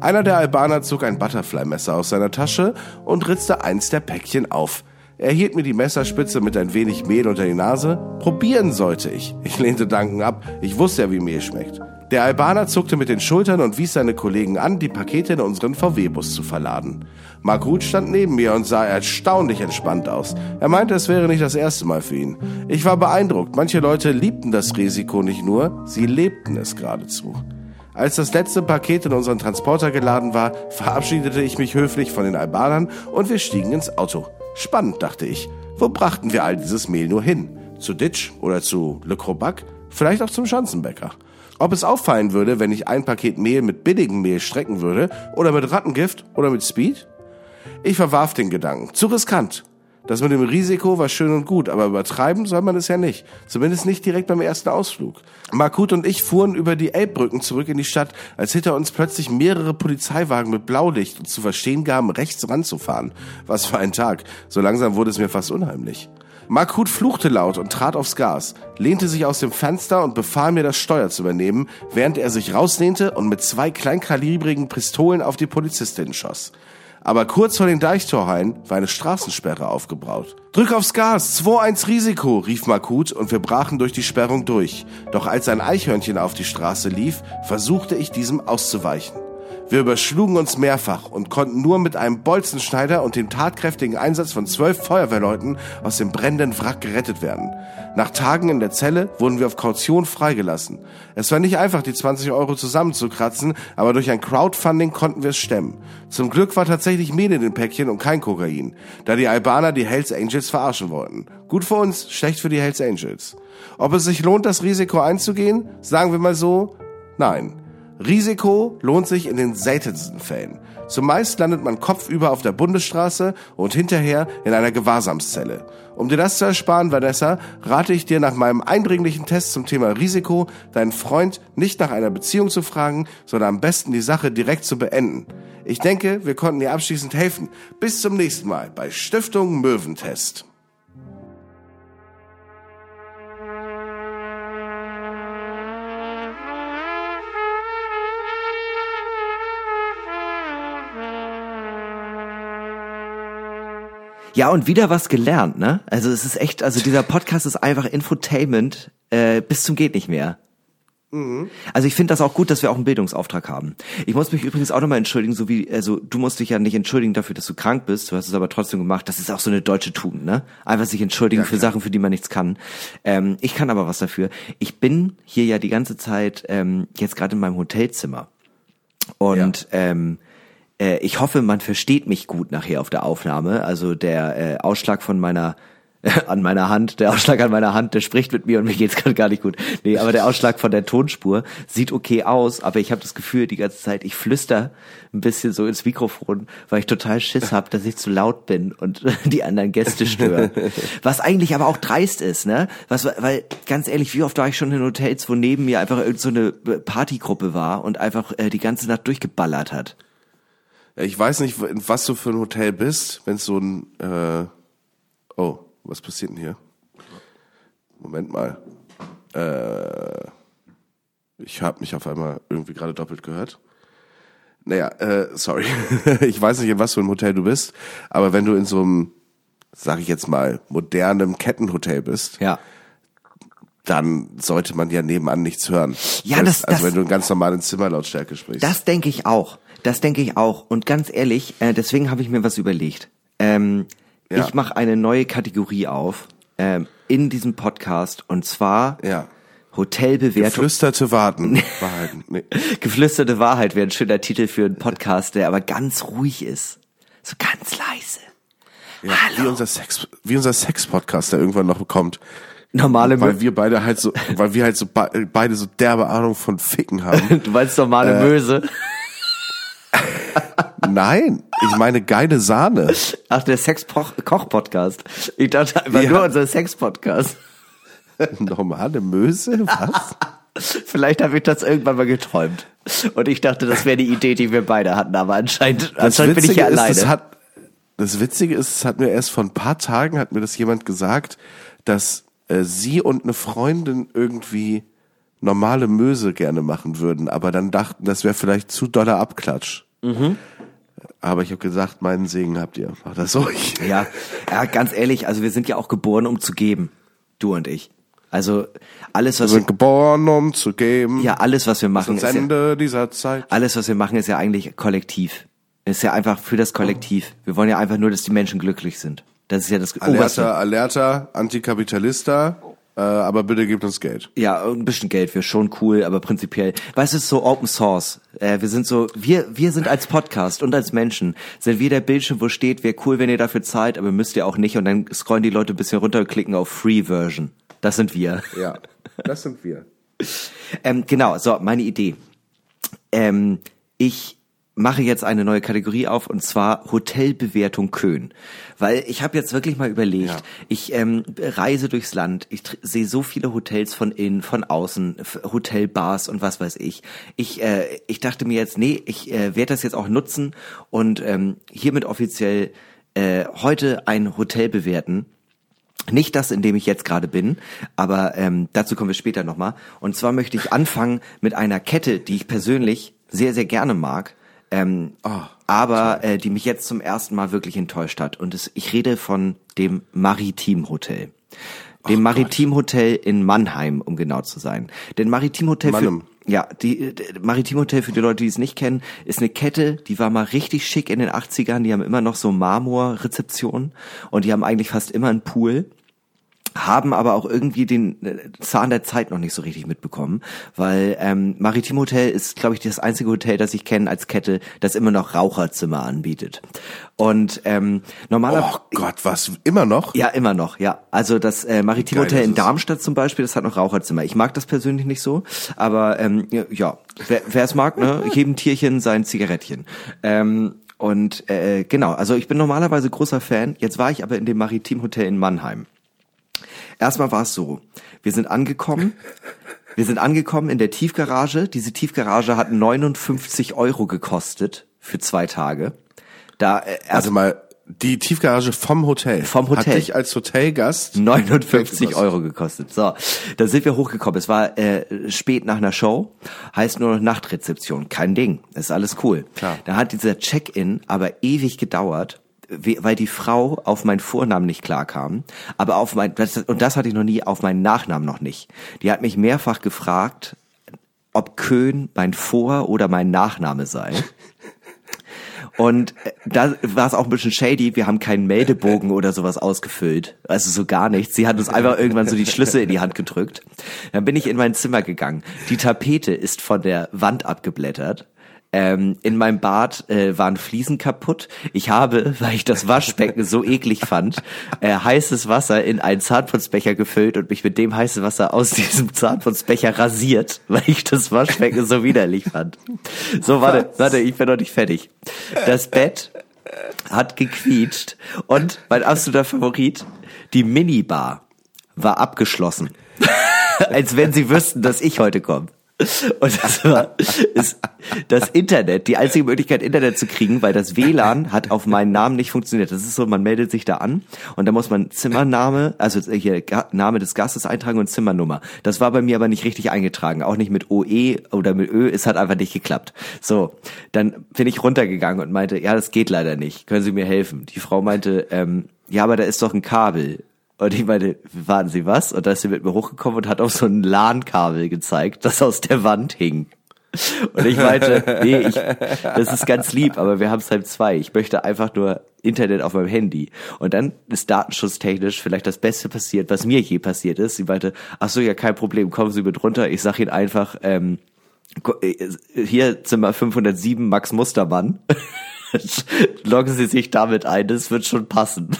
Einer der Albaner zog ein Butterfly-Messer aus seiner Tasche und ritzte eins der Päckchen auf. Er hielt mir die Messerspitze mit ein wenig Mehl unter die Nase. Probieren sollte ich. Ich lehnte Danken ab. Ich wusste ja, wie Mehl schmeckt. Der Albaner zuckte mit den Schultern und wies seine Kollegen an, die Pakete in unseren VW-Bus zu verladen. Mark Ruth stand neben mir und sah erstaunlich entspannt aus. Er meinte, es wäre nicht das erste Mal für ihn. Ich war beeindruckt. Manche Leute liebten das Risiko nicht nur, sie lebten es geradezu. Als das letzte Paket in unseren Transporter geladen war, verabschiedete ich mich höflich von den Albanern und wir stiegen ins Auto. Spannend, dachte ich. Wo brachten wir all dieses Mehl nur hin? Zu Ditch oder zu Le Crobac? Vielleicht auch zum Schanzenbäcker. Ob es auffallen würde, wenn ich ein Paket Mehl mit billigem Mehl strecken würde oder mit Rattengift oder mit Speed? Ich verwarf den Gedanken. Zu riskant. Das mit dem Risiko war schön und gut, aber übertreiben soll man es ja nicht. Zumindest nicht direkt beim ersten Ausflug. Markut und ich fuhren über die Elbbrücken zurück in die Stadt, als hinter uns plötzlich mehrere Polizeiwagen mit Blaulicht zu verstehen gaben, rechts ranzufahren. Was für ein Tag. So langsam wurde es mir fast unheimlich. Markut fluchte laut und trat aufs Gas, lehnte sich aus dem Fenster und befahl mir, das Steuer zu übernehmen, während er sich rauslehnte und mit zwei kleinkalibrigen Pistolen auf die Polizistin schoss. Aber kurz vor den Deichtorhain war eine Straßensperre aufgebraut. Drück aufs Gas, 2-1 Risiko, rief Makut und wir brachen durch die Sperrung durch. Doch als ein Eichhörnchen auf die Straße lief, versuchte ich diesem auszuweichen. Wir überschlugen uns mehrfach und konnten nur mit einem Bolzenschneider und dem tatkräftigen Einsatz von zwölf Feuerwehrleuten aus dem brennenden Wrack gerettet werden. Nach Tagen in der Zelle wurden wir auf Kaution freigelassen. Es war nicht einfach, die 20 Euro zusammenzukratzen, aber durch ein Crowdfunding konnten wir es stemmen. Zum Glück war tatsächlich Mehl in den Päckchen und kein Kokain, da die Albaner die Hells Angels verarschen wollten. Gut für uns, schlecht für die Hells Angels. Ob es sich lohnt, das Risiko einzugehen? Sagen wir mal so, nein. Risiko lohnt sich in den seltensten Fällen. Zumeist landet man kopfüber auf der Bundesstraße und hinterher in einer Gewahrsamszelle. Um dir das zu ersparen, Vanessa, rate ich dir nach meinem eindringlichen Test zum Thema Risiko, deinen Freund nicht nach einer Beziehung zu fragen, sondern am besten die Sache direkt zu beenden. Ich denke, wir konnten dir abschließend helfen. Bis zum nächsten Mal bei Stiftung Möwentest.
Ja, und wieder was gelernt, ne? Also es ist echt, also dieser Podcast ist einfach Infotainment äh, bis zum geht nicht mehr. Mhm. Also ich finde das auch gut, dass wir auch einen Bildungsauftrag haben. Ich muss mich übrigens auch nochmal entschuldigen, so wie, also du musst dich ja nicht entschuldigen dafür, dass du krank bist, du hast es aber trotzdem gemacht. Das ist auch so eine deutsche Tugend, ne? Einfach sich entschuldigen ja, für Sachen, für die man nichts kann. Ähm, ich kann aber was dafür. Ich bin hier ja die ganze Zeit ähm, jetzt gerade in meinem Hotelzimmer. Und ja. ähm, äh, ich hoffe, man versteht mich gut nachher auf der Aufnahme. Also der äh, Ausschlag von meiner an meiner Hand, der Ausschlag an meiner Hand, der spricht mit mir und mir geht's gerade gar nicht gut. Nee, aber der Ausschlag von der Tonspur sieht okay aus, aber ich habe das Gefühl die ganze Zeit, ich flüster ein bisschen so ins Mikrofon, weil ich total Schiss habe, dass ich zu laut bin und die anderen Gäste stören. Was eigentlich aber auch dreist ist, ne? Was weil ganz ehrlich, wie oft war ich schon in Hotels, wo neben mir einfach irgend so eine Partygruppe war und einfach äh, die ganze Nacht durchgeballert hat.
Ich weiß nicht, in was du für ein Hotel bist, wenn es so ein äh, Oh, was passiert denn hier? Moment mal. Äh, ich habe mich auf einmal irgendwie gerade doppelt gehört. Naja, äh, sorry. ich weiß nicht, in was für einem Hotel du bist, aber wenn du in so einem, sag ich jetzt mal, modernem Kettenhotel bist,
Ja.
dann sollte man ja nebenan nichts hören.
Ja, das-
also
das-
wenn du in ganz normalen Zimmerlautstärke sprichst.
Das denke ich auch. Das denke ich auch. Und ganz ehrlich, äh, deswegen habe ich mir was überlegt. Ähm,
Ja.
Ich mache eine neue Kategorie auf ähm, in diesem Podcast und zwar
ja.
Hotelbewertung.
Flüsterte Warten. Wahrheiten. Nee.
Geflüsterte Wahrheit wäre ein schöner Titel für einen Podcast, der aber ganz ruhig ist. So ganz leise.
Ja,
Hallo.
Wie unser Sex, wie unser Sex-Podcast, der irgendwann noch kommt.
Normale
Weil wir beide halt so, weil wir halt so be beide so derbe Ahnung von Ficken haben.
Du meinst normale
Äh.
Möse?
Nein, ich meine geile Sahne.
Ach, der Sex-Koch-Podcast. Ich dachte einfach
Ja.
nur unser Sex-Podcast.
Normale Möse? Was?
Vielleicht habe ich das irgendwann mal geträumt. Und ich dachte, das wäre die Idee, die wir beide hatten. Aber anscheinend, anscheinend bin ich
ist,
alleine.
Das, hat, das Witzige ist, es hat mir erst vor ein paar Tagen hat mir das jemand gesagt, dass äh, sie und eine Freundin irgendwie normale Möse gerne machen würden, aber dann dachten, das wäre vielleicht zu doller Abklatsch.
Mhm.
Aber ich habe gesagt, meinen Segen habt ihr. Macht das euch.
Ja, ja, ganz ehrlich, also wir sind ja auch geboren, um zu geben. Du und ich. Also alles,
Wir
was wir,
sind geboren, um zu geben.
ja, alles, was wir machen, ist ja,
Ende dieser Zeit.
alles, was wir machen, ist ja eigentlich kollektiv. Ist ja einfach für das Kollektiv. Wir wollen ja einfach nur, dass die Menschen glücklich sind. Das ist ja das Oberste.
Alerta, alerta, Antikapitalista, äh, aber bitte gebt uns Geld.
Ja, ein bisschen Geld wäre schon cool, aber prinzipiell, weißt du, es ist so Open Source. Äh, wir sind so, wir, wir sind als Podcast und als Menschen, sind wir der Bildschirm, wo steht, wäre cool, wenn ihr dafür zahlt, aber müsst ihr auch nicht und dann scrollen die Leute ein bisschen runter und klicken auf Free Version. Das sind wir.
Ja, das sind wir.
Ähm, genau, so, meine Idee. Ähm, ich mache jetzt eine neue Kategorie auf und zwar Hotelbewertung Köln. Weil ich habe jetzt wirklich mal überlegt,
Ja.
ich ähm, reise durchs Land, ich sehe so viele Hotels von innen, von außen, Hotelbars und was weiß ich. Ich, äh, ich dachte mir jetzt, nee, ich äh, werde das jetzt auch nutzen und ähm, hiermit offiziell äh, heute ein Hotel bewerten. Nicht das, in dem ich jetzt gerade bin, aber ähm, dazu kommen wir später nochmal. Und zwar möchte ich anfangen mit einer Kette, die ich persönlich sehr, sehr gerne mag, ähm, aber äh, die mich jetzt zum ersten Mal wirklich enttäuscht hat. Und es, ich rede von dem Maritim Hotel. Dem Maritim Hotel in Mannheim, um genau zu sein. Denn Maritim Hotel für,
Mannheim.
ja, die Maritim Hotel für die Leute, die es nicht kennen, ist eine Kette, die war mal richtig schick in den 80ern, die haben immer noch so Marmorrezeptionen und die haben eigentlich fast immer einen Pool haben aber auch irgendwie den äh, Zahn der Zeit noch nicht so richtig mitbekommen, weil ähm, Maritim Hotel ist, glaube ich, das einzige Hotel, das ich kenne als Kette, das immer noch Raucherzimmer anbietet. Und ähm, normaler
Oh Gott, was? Immer noch?
ja, immer noch, ja. Also das äh, Maritim
Geil,
Hotel in Darmstadt zum Beispiel, das hat noch Raucherzimmer. Ich mag das persönlich nicht so, aber ähm, ja, wer es mag, ne, jedem Tierchen sein Zigarettchen. Ähm, und äh, genau, also ich bin normalerweise großer Fan. Jetzt war ich aber in dem Maritim Hotel in Mannheim. Erstmal war es so, wir sind angekommen, wir sind angekommen in der Tiefgarage. Diese Tiefgarage hat 59 Euro gekostet für zwei Tage. Da äh,
Also mal, die Tiefgarage vom Hotel.
Vom Hotel.
Hat dich als Hotelgast
59 Euro gekostet. So, da sind wir hochgekommen. Es war äh, spät nach einer Show, heißt nur noch Nachtrezeption. Kein Ding, ist alles cool.
Klar.
Da hat dieser Check-in aber ewig gedauert, weil die Frau auf meinen Vornamen nicht klarkam, aber auf mein das, und das hatte ich noch nie auf meinen Nachnamen noch nicht. Die hat mich mehrfach gefragt, ob Köhn mein Vor- oder mein Nachname sei. Und äh, da war es auch ein bisschen shady. Wir haben keinen Meldebogen oder sowas ausgefüllt. Also so gar nichts. Sie hat uns einfach irgendwann so die Schlüssel in die Hand gedrückt. Dann bin ich in mein Zimmer gegangen. Die Tapete ist von der Wand abgeblättert. Ähm, in meinem Bad äh, waren Fliesen kaputt. Ich habe, weil ich das Waschbecken so eklig fand, äh, heißes Wasser in einen Zahnputzbecher gefüllt und mich mit dem heißen Wasser aus diesem Zahnputzbecher rasiert, weil ich das Waschbecken so widerlich fand. So, warte, warte, ich bin noch nicht fertig. Das Bett hat gequietscht und mein absoluter Favorit, die Minibar war abgeschlossen. Als wenn sie wüssten, dass ich heute komme. Und das war ist das Internet, die einzige Möglichkeit, Internet zu kriegen, weil das WLAN hat auf meinen Namen nicht funktioniert. Das ist so, man meldet sich da an und da muss man Zimmername, also hier Name des Gastes eintragen und Zimmernummer. Das war bei mir aber nicht richtig eingetragen, auch nicht mit OE oder mit Ö, es hat einfach nicht geklappt. So, dann bin ich runtergegangen und meinte, ja, das geht leider nicht. Können Sie mir helfen? Die Frau meinte, ähm, ja, aber da ist doch ein Kabel. Und ich meine, warten Sie was? Und da ist sie mit mir hochgekommen und hat auf so ein LAN-Kabel gezeigt, das aus der Wand hing. Und ich meinte, nee, ich, das ist ganz lieb, aber wir haben es halt zwei. Ich möchte einfach nur Internet auf meinem Handy. Und dann ist datenschutztechnisch vielleicht das Beste passiert, was mir je passiert ist. Sie meinte, ach so, ja, kein Problem, kommen Sie mit runter. Ich sag Ihnen einfach, ähm, hier Zimmer 507 Max Mustermann. Loggen Sie sich damit ein, das wird schon passen.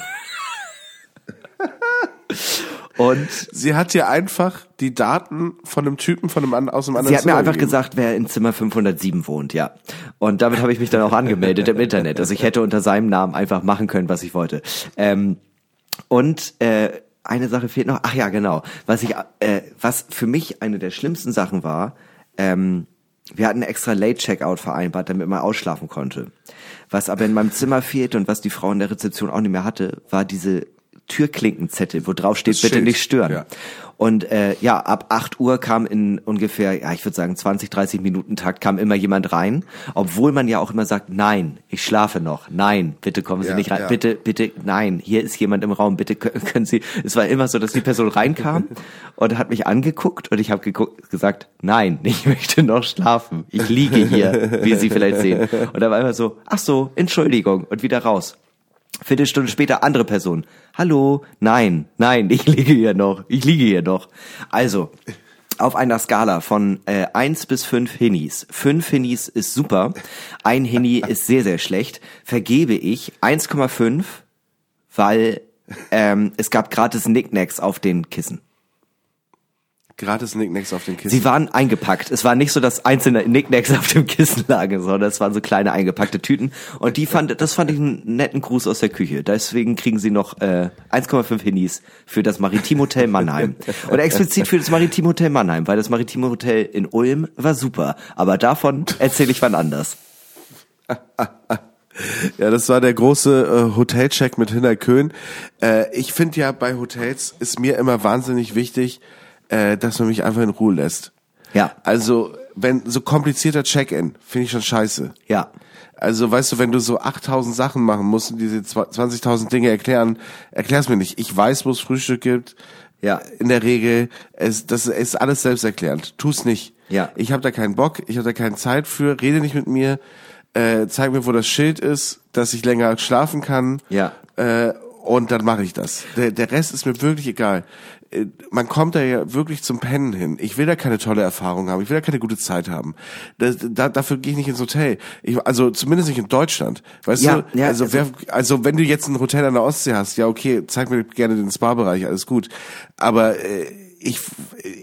Und sie hat dir einfach die Daten von einem Typen von einem aus einem anderen
Sie hat Zimmer mir einfach gegeben. gesagt, wer in Zimmer 507 wohnt, ja. Und damit habe ich mich dann auch angemeldet im Internet. Also ich hätte unter seinem Namen einfach machen können, was ich wollte. Ähm, und äh, eine Sache fehlt noch. Ach ja, genau. Was ich, äh, was für mich eine der schlimmsten Sachen war, ähm, wir hatten extra Late Checkout vereinbart, damit man ausschlafen konnte. Was aber in meinem Zimmer fehlte und was die Frau in der Rezeption auch nicht mehr hatte, war diese Türklinkenzettel, wo drauf steht, bitte nicht stören. Ja. Und äh, ja, ab 8 Uhr kam in ungefähr, ja, ich würde sagen 20, 30 Minuten Takt kam immer jemand rein, obwohl man ja auch immer sagt, nein, ich schlafe noch, nein, bitte kommen Sie ja, nicht rein, ja. bitte, bitte, nein, hier ist jemand im Raum, bitte können Sie. Es war immer so, dass die Person reinkam und hat mich angeguckt und ich habe gesagt, nein, ich möchte noch schlafen, ich liege hier, wie Sie vielleicht sehen. Und da war immer so, ach so, Entschuldigung und wieder raus. Viertelstunde später andere Person. Hallo, nein, nein, ich liege hier noch, ich liege hier noch. Also, auf einer Skala von äh, 1 bis 5 Hinnies. 5 Hinnies ist super, ein Hinni ist sehr, sehr schlecht. Vergebe ich 1,5, weil ähm, es gab gratis Nicknacks auf den Kissen
gratis Nicknacks auf den Kissen.
Sie waren eingepackt. Es war nicht so, dass einzelne Nicknacks auf dem Kissen lagen, sondern es waren so kleine eingepackte Tüten. Und die fand, das fand ich einen netten Gruß aus der Küche. Deswegen kriegen sie noch äh, 1,5 Hinnies für das Maritim Hotel Mannheim. Oder explizit für das Maritim Hotel Mannheim, weil das Maritim Hotel in Ulm war super. Aber davon erzähle ich wann anders.
Ja, das war der große äh, Hotelcheck mit Hinner Köhn. Äh, ich finde ja bei Hotels ist mir immer wahnsinnig wichtig, äh, dass man mich einfach in Ruhe lässt.
Ja.
Also, wenn so komplizierter Check-in, finde ich schon scheiße.
Ja.
Also, weißt du, wenn du so 8000 Sachen machen musst und diese 20.000 Dinge erklären, erklär's mir nicht. Ich weiß, wo es Frühstück gibt. Ja. In der Regel, es, das ist alles selbsterklärend. Tu's nicht.
Ja.
Ich habe da keinen Bock, ich habe da keine Zeit für, rede nicht mit mir, äh, zeig mir, wo das Schild ist, dass ich länger schlafen kann.
Ja.
Äh, und dann mache ich das. Der, der Rest ist mir wirklich egal. Äh, man kommt da ja wirklich zum Pennen hin. Ich will da keine tolle Erfahrung haben. Ich will da keine gute Zeit haben. Das, da, dafür gehe ich nicht ins Hotel. Ich, also zumindest nicht in Deutschland. Weißt ja, du? Ja, also, also, wer, also wenn du jetzt ein Hotel an der Ostsee hast, ja okay, zeig mir gerne den Spa-Bereich, alles gut. Aber äh, ich,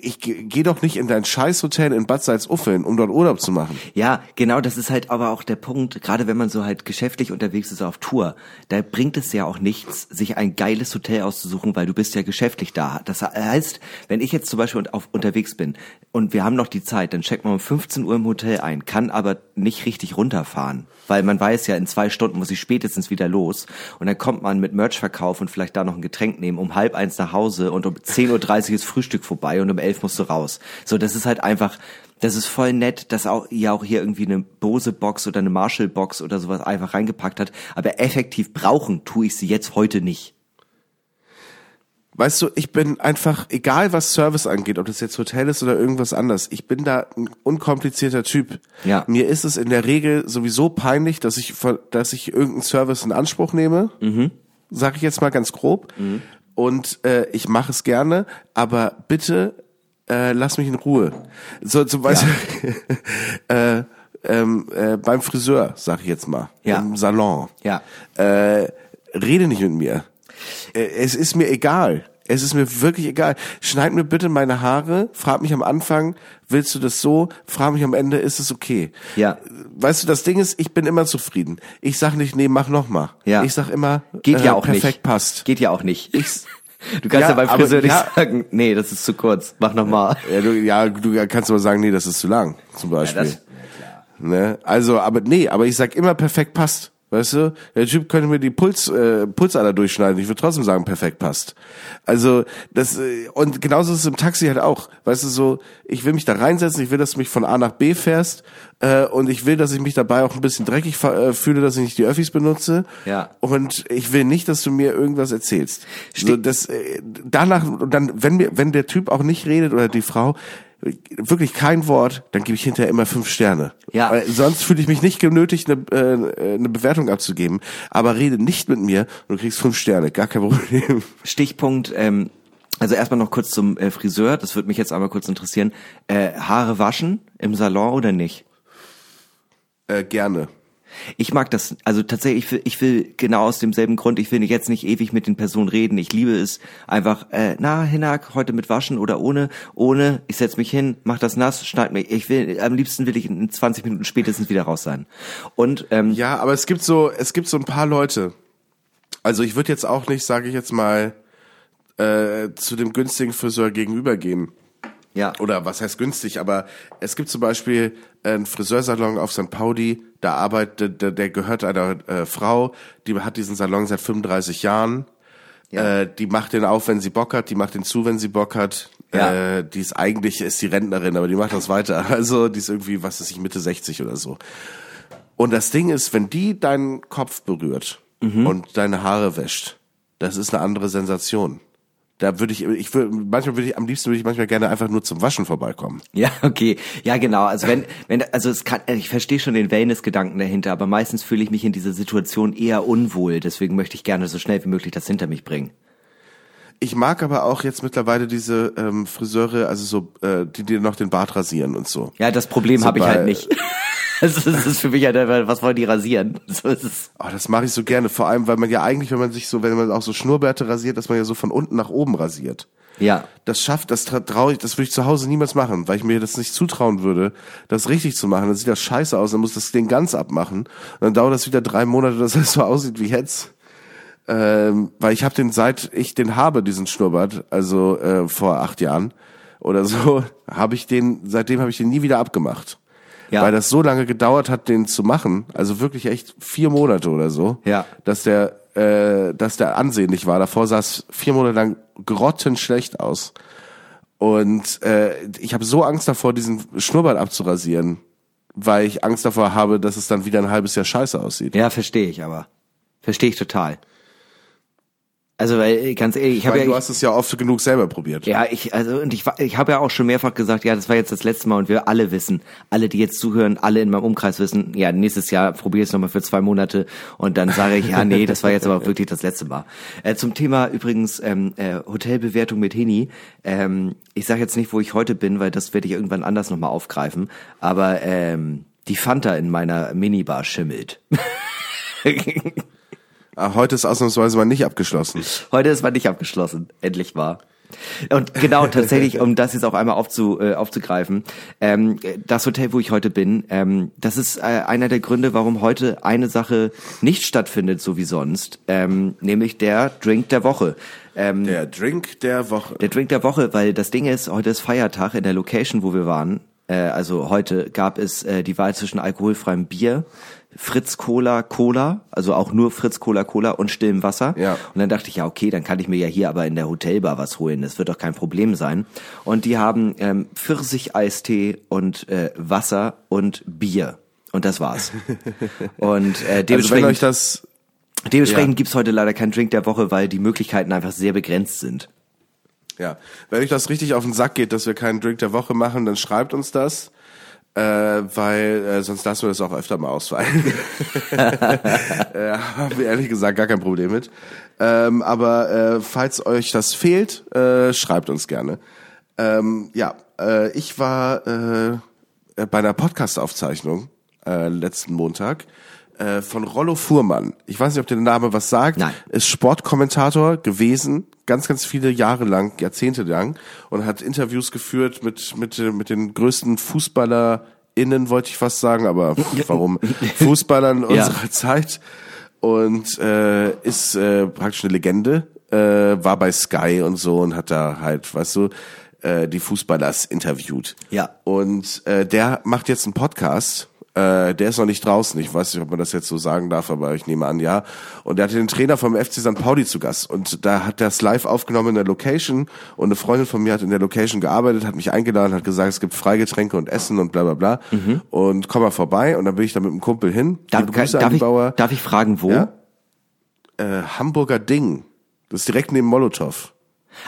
ich gehe doch nicht in dein Scheißhotel in Bad Salzuffeln, um dort Urlaub zu machen.
Ja, genau, das ist halt aber auch der Punkt, gerade wenn man so halt geschäftlich unterwegs ist auf Tour, da bringt es ja auch nichts, sich ein geiles Hotel auszusuchen, weil du bist ja geschäftlich da. Das heißt, wenn ich jetzt zum Beispiel auf, unterwegs bin und wir haben noch die Zeit, dann checkt man um 15 Uhr im Hotel ein, kann aber nicht richtig runterfahren, weil man weiß ja, in zwei Stunden muss ich spätestens wieder los und dann kommt man mit Merchverkauf und vielleicht da noch ein Getränk nehmen, um halb eins nach Hause und um 10.30 Uhr ist Frühstück vorbei und um elf musst du raus. So, das ist halt einfach, das ist voll nett, dass auch ihr auch hier irgendwie eine Bose Box oder eine Marshall Box oder sowas einfach reingepackt hat. Aber effektiv brauchen tue ich sie jetzt heute nicht.
Weißt du, ich bin einfach, egal was Service angeht, ob das jetzt Hotel ist oder irgendwas anderes, ich bin da ein unkomplizierter Typ.
Ja.
Mir ist es in der Regel sowieso peinlich, dass ich, dass ich irgendeinen Service in Anspruch nehme. Mhm. Sag ich jetzt mal ganz grob. Mhm und äh, ich mache es gerne, aber bitte äh, lass mich in Ruhe. So zum Beispiel ja. äh, ähm, äh, beim Friseur, sag ich jetzt mal,
ja.
im Salon.
Ja.
Äh, rede nicht mit mir. Äh, es ist mir egal. Es ist mir wirklich egal. Schneid mir bitte meine Haare, frag mich am Anfang, willst du das so? Frag mich am Ende, ist es okay?
Ja.
Weißt du, das Ding ist, ich bin immer zufrieden. Ich sag nicht, nee, mach noch mal.
Ja.
Ich sag immer,
geht ja
äh,
auch
perfekt
nicht.
passt.
Geht ja auch nicht.
Ich,
Du kannst ja,
Ja,
beim Friseur nicht
ja.
sagen, nee, das ist zu kurz, mach nochmal.
Ja, du, ja, du kannst aber sagen, nee, das ist zu lang, zum Beispiel. ne? Also, aber nee, aber ich sag immer perfekt passt. Weißt du, der Typ könnte mir die Puls, äh, Pulsader durchschneiden. Ich würde trotzdem sagen, perfekt passt. Also das äh, und genauso ist es im Taxi halt auch. Weißt du, so ich will mich da reinsetzen, ich will, dass du mich von A nach B fährst äh, und ich will, dass ich mich dabei auch ein bisschen dreckig äh, fühle, dass ich nicht die Öffis benutze.
Ja.
Und ich will nicht, dass du mir irgendwas erzählst. So, das, äh, danach, und dann, wenn mir, wenn der Typ auch nicht redet oder die Frau, wirklich kein Wort, dann gebe ich hinterher immer fünf Sterne.
Ja.
Weil sonst fühle ich mich nicht genötigt, eine, äh, eine Bewertung abzugeben. Aber rede nicht mit mir und du kriegst fünf Sterne, gar kein Problem.
Stichpunkt, ähm, also erstmal noch kurz zum äh, Friseur, das würde mich jetzt einmal kurz interessieren. Äh, Haare waschen im Salon oder nicht?
Äh, gerne.
Ich mag das, also tatsächlich, ich will, ich will genau aus demselben Grund, ich will jetzt nicht ewig mit den Personen reden. Ich liebe es einfach, äh, na, Hinak, heute mit waschen oder ohne, ohne, ich setz mich hin, mach das nass, schneid mich. Ich will, am liebsten will ich in 20 Minuten spätestens wieder raus sein. Und, ähm,
Ja, aber es gibt so, es gibt so ein paar Leute. Also ich würde jetzt auch nicht, sage ich jetzt mal, äh, zu dem günstigen Friseur gegenübergehen.
ja,
oder was heißt günstig, aber es gibt zum Beispiel einen Friseursalon auf St. Pauli, da arbeitet, der, der gehört einer äh, Frau, die hat diesen Salon seit 35 Jahren.
Ja.
Äh, die macht den auf, wenn sie Bock hat, die macht den zu, wenn sie Bock hat.
Ja.
Äh, die ist eigentlich, ist die Rentnerin, aber die macht das weiter. Also die ist irgendwie, was weiß ich, Mitte 60 oder so. Und das Ding ist, wenn die deinen Kopf berührt und deine Haare wäscht, das ist eine andere Sensation. Da würde ich, ich würde, manchmal würde ich, am liebsten würde ich manchmal gerne einfach nur zum Waschen vorbeikommen.
Ja, okay. Ja, genau. Also wenn, wenn, also es kann, ich verstehe schon den Wellness-Gedanken dahinter, aber meistens fühle ich mich in dieser Situation eher unwohl. Deswegen möchte ich gerne so schnell wie möglich das hinter mich bringen.
Ich mag aber auch jetzt mittlerweile diese ähm, Friseure, also so, äh, die dir noch den Bart rasieren und so.
Ja, das Problem
So
habe ich halt nicht. Also das ist für mich halt einfach, was wollen die rasieren? So ist es.
Oh, das mache ich so gerne, vor allem, weil man ja eigentlich, wenn man sich so, wenn man auch so Schnurrbärte rasiert, dass man ja so von unten nach oben rasiert.
Ja.
Das schafft, das tra- trau ich, das würde ich zu Hause niemals machen, weil ich mir das nicht zutrauen würde, das richtig zu machen. Dann sieht das scheiße aus, dann muss das Ding ganz abmachen. Und dann dauert das wieder drei Monate, dass es so aussieht wie jetzt. Ähm, weil ich habe den, seit ich den habe, diesen Schnurrbart, also äh, vor acht Jahren oder so, habe ich den, seitdem habe ich den nie wieder abgemacht.
Ja.
Weil das so lange gedauert hat, den zu machen, also wirklich echt vier Monate oder so,
Ja.
dass der, äh, dass der ansehnlich war. Davor sah es vier Monate lang grottenschlecht aus. Und äh, ich habe so Angst davor, diesen Schnurrbart abzurasieren, weil ich Angst davor habe, dass es dann wieder ein halbes Jahr scheiße aussieht.
Ja, verstehe ich aber. Verstehe ich total. Also, weil, ganz ehrlich, ich habe ja,
du hast es ja oft genug selber probiert.
Ja, ich also und ich ich habe ja auch schon mehrfach gesagt, ja, das war jetzt das letzte Mal und wir alle wissen, alle die jetzt zuhören, alle in meinem Umkreis wissen, ja, nächstes Jahr probiere ich es nochmal für zwei Monate und dann sage ich, ja, nee, das war jetzt aber wirklich das letzte Mal. Äh, zum Thema übrigens ähm, äh, Hotelbewertung mit Heni, ähm, ich sage jetzt nicht, wo ich heute bin, weil das werde ich irgendwann anders nochmal aufgreifen, aber ähm, die Fanta in meiner Minibar schimmelt.
Ah, heute ist ausnahmsweise mal nicht abgeschlossen.
Heute ist mal nicht abgeschlossen, endlich war. Und genau, tatsächlich, um das jetzt auch einmal aufzu, äh, aufzugreifen, ähm, das Hotel, wo ich heute bin, ähm, das ist äh, einer der Gründe, warum heute eine Sache nicht stattfindet, so wie sonst, ähm, nämlich der Drink der Woche. Ähm,
Der Drink der Woche.
der Drink der Woche, weil das Ding ist, heute ist Feiertag in der Location, wo wir waren. Äh, also heute gab es äh, die Wahl zwischen alkoholfreiem Bier, Fritz Cola Cola, also auch nur Fritz Cola Cola und stillem Wasser.
Ja.
Und dann dachte ich, ja, okay, dann kann ich mir ja hier aber in der Hotelbar was holen. Das wird doch kein Problem sein. Und die haben ähm, Pfirsich-Eistee und äh, Wasser und Bier. Und das war's. Und äh,
Also wenn
dementsprechend,
euch das,
dementsprechend
ja.
gibt's heute leider keinen Drink der Woche, weil die Möglichkeiten einfach sehr begrenzt sind.
ja, wenn euch das richtig auf den Sack geht, dass wir keinen Drink der Woche machen, dann schreibt uns das. Äh, weil äh, sonst lassen wir das auch öfter mal ausfallen. äh, haben wir ehrlich gesagt gar kein Problem mit. Ähm, aber äh, falls euch das fehlt, äh, schreibt uns gerne. Ähm, ja, äh, ich war äh, bei einer Podcast-Aufzeichnung äh, letzten Montag äh, von Rollo Fuhrmann. Ich weiß nicht, ob der Name was sagt.
Nein.
Ist Sportkommentator gewesen, ganz, ganz viele Jahre lang, Jahrzehnte lang und hat Interviews geführt mit, mit, mit den größten FußballerInnen, wollte ich fast sagen, aber warum? Fußballern
Ja.
unserer Zeit und äh, ist äh, praktisch eine Legende äh, war bei Sky und so und hat da halt, weißt du, äh, die Fußballers interviewt.
Ja.
Und äh, der macht jetzt einen Podcast. Äh, der ist noch nicht draußen. Ich weiß nicht, ob man das jetzt so sagen darf, aber ich nehme an, ja. Und der hatte den Trainer vom FC St. Pauli zu Gast. Und da hat er es live aufgenommen in der Location. Und eine Freundin von mir hat in der Location gearbeitet, hat mich eingeladen, hat gesagt, es gibt Freigetränke und Essen und bla bla bla. Und komm mal vorbei. Und dann bin ich da mit einem Kumpel hin.
Darf,
Grüße
darf, ich,
Bauer.
darf ich fragen, wo?
Ja? Äh, Hamburger Ding. Das ist direkt neben Molotow.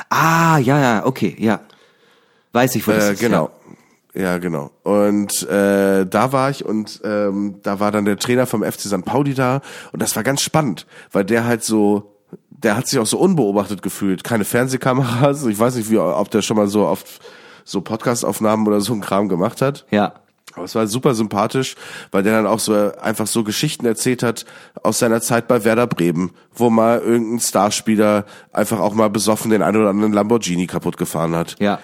Ah, ja, ja, okay, ja. Weiß ich, wo das
Äh,
ist.
genau. Ja. Genau. Und äh, da war ich und ähm, da war dann der Trainer vom FC St. Pauli da und das war ganz spannend, weil der halt so, der hat sich auch so unbeobachtet gefühlt. Keine Fernsehkameras. Ich weiß nicht, wie, ob der schon mal so oft so Podcastaufnahmen oder so ein Kram gemacht hat.
Ja. ja.
Aber es war super sympathisch, weil der dann auch so einfach so Geschichten erzählt hat aus seiner Zeit bei Werder Bremen, wo mal irgendein Starspieler einfach auch mal besoffen den einen oder anderen Lamborghini kaputt gefahren hat.
Ja.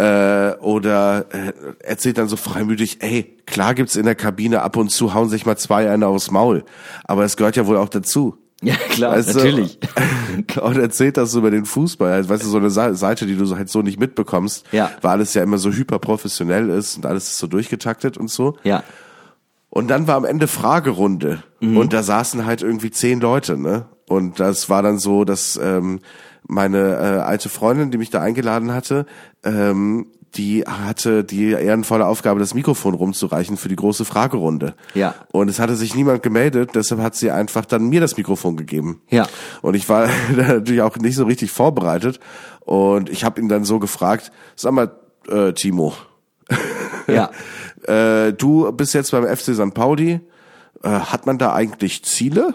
Äh, oder äh, erzählt dann so freimütig, ey, klar gibt's in der Kabine ab und zu hauen sich mal zwei eine aufs Maul, aber es gehört ja wohl auch dazu.
Ja, klar,
Weißt du?
natürlich.
Und erzählt das so über den Fußball. Also, weißt du, so eine Seite, die du so halt so nicht mitbekommst,
Ja.
weil alles ja immer so hyperprofessionell ist und alles ist so durchgetaktet und so.
Ja.
Und dann war am Ende Fragerunde
Mhm.
und da saßen halt irgendwie zehn Leute, ne? Und das war dann so, dass ähm, meine äh, alte Freundin, die mich da eingeladen hatte, ähm, die hatte die ehrenvolle Aufgabe, das Mikrofon rumzureichen für die große Fragerunde.
Ja.
Und es hatte sich niemand gemeldet, deshalb hat sie einfach dann mir das Mikrofon gegeben.
Ja.
Und ich war natürlich auch nicht so richtig vorbereitet und ich habe ihn dann so gefragt, sag mal, äh, Timo,
Ja.
äh, du bist jetzt beim FC St. Pauli. Äh, hat man da eigentlich Ziele?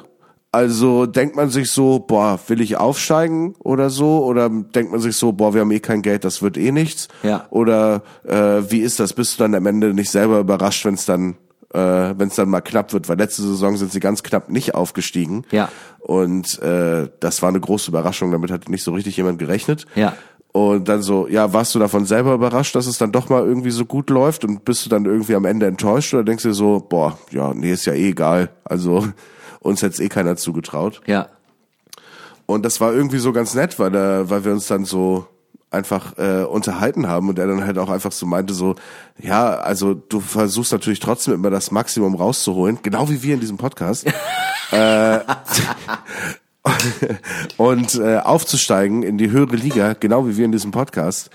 Also denkt man sich so, boah, will ich aufsteigen oder so? Oder denkt man sich so, boah, wir haben eh kein Geld, das wird eh nichts?
Ja.
Oder äh, wie ist das? Bist du dann am Ende nicht selber überrascht, wenn es dann, äh, wenn es dann mal knapp wird? Weil letzte Saison sind sie ganz knapp nicht aufgestiegen.
Ja.
Und äh, das war eine große Überraschung. Damit hat nicht so richtig jemand gerechnet.
Ja.
Und dann so, ja, warst du davon selber überrascht, dass es dann doch mal irgendwie so gut läuft und bist du dann irgendwie am Ende enttäuscht oder denkst du so, boah, ja, nee, ist ja eh egal. Also uns hätte eh keiner zugetraut.
Ja.
Und das war irgendwie so ganz nett, weil, äh, weil wir uns dann so einfach äh, unterhalten haben und er dann halt auch einfach so meinte so, ja, also du versuchst natürlich trotzdem immer das Maximum rauszuholen, genau wie wir in diesem Podcast. äh, und äh, aufzusteigen in die höhere Liga, genau wie wir in diesem Podcast.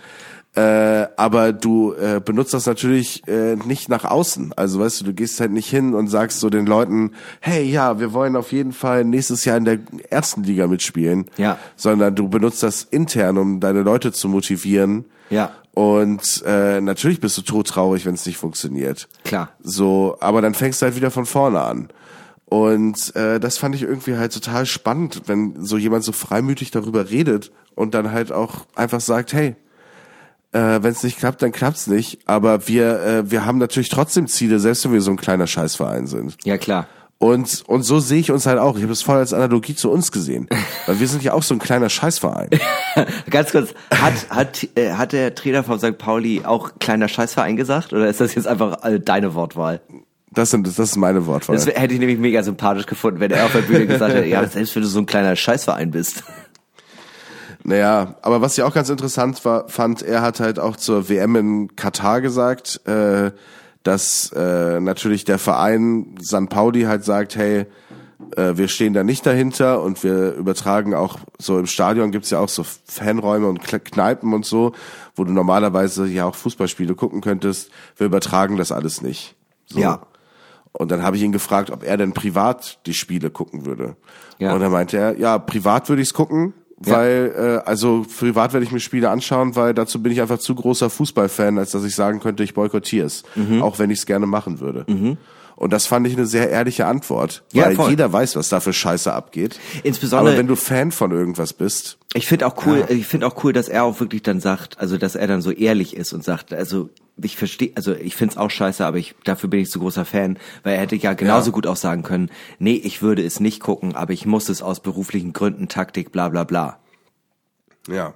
Äh, aber du äh, benutzt das natürlich äh, nicht nach außen. Also weißt du, du gehst halt nicht hin und sagst so den Leuten, hey, ja, wir wollen auf jeden Fall nächstes Jahr in der ersten Liga mitspielen.
Ja.
Sondern du benutzt das intern, um deine Leute zu motivieren.
Ja.
Und äh, natürlich bist du todtraurig, wenn es nicht funktioniert.
Klar.
So, aber dann fängst du halt wieder von vorne an. Und äh, das fand ich irgendwie halt total spannend, wenn so jemand so freimütig darüber redet und dann halt auch einfach sagt, hey, äh, wenn es nicht klappt, dann klappt's nicht. Aber wir, äh, wir haben natürlich trotzdem Ziele, selbst wenn wir so ein kleiner Scheißverein sind.
Ja, klar.
Und, und so sehe ich uns halt auch. Ich habe es voll als Analogie zu uns gesehen. Weil wir sind ja auch so ein kleiner Scheißverein.
Ganz kurz, hat, hat, äh, hat der Trainer von St. Pauli auch kleiner Scheißverein gesagt? Oder ist das jetzt einfach äh, deine Wortwahl?
Das, sind, das ist meine Wortwahl.
Das hätte ich nämlich mega sympathisch gefunden, wenn er auf der Bühne gesagt hätte, ja, selbst wenn du so ein kleiner Scheißverein bist.
Naja, aber was ich auch ganz interessant war, fand, er hat halt auch zur WM in Katar gesagt, äh, dass äh, natürlich der Verein San Pauli halt sagt, hey, äh, wir stehen da nicht dahinter und wir übertragen auch so im Stadion gibt's ja auch so Fanräume und Kneipen und so, wo du normalerweise ja auch Fußballspiele gucken könntest. Wir übertragen das alles nicht. So.
Ja.
Und dann habe ich ihn gefragt, ob er denn privat die Spiele gucken würde.
Ja.
Und dann meinte er, ja, privat würde ich's gucken,
Ja.
weil äh, also privat werde ich mir Spiele anschauen, weil dazu bin ich einfach zu großer Fußballfan, als dass ich sagen könnte, ich boykottiere es,
Mhm.
auch wenn ich es gerne machen würde. Und das fand ich eine sehr ehrliche Antwort,
Ja,
weil
voll.
jeder weiß, was da für Scheiße abgeht.
Insbesondere-
Aber wenn du Fan von irgendwas bist,
Ich finde auch cool, ich finde auch cool, dass er auch wirklich dann sagt, also dass er dann so ehrlich ist und sagt, also ich verstehe, also ich find's auch scheiße, aber ich dafür bin ich so großer Fan, weil er hätte ja genauso
Ja.
gut auch sagen können, nee, ich würde es nicht gucken, aber ich muss es aus beruflichen Gründen, Taktik, bla bla bla.
ja.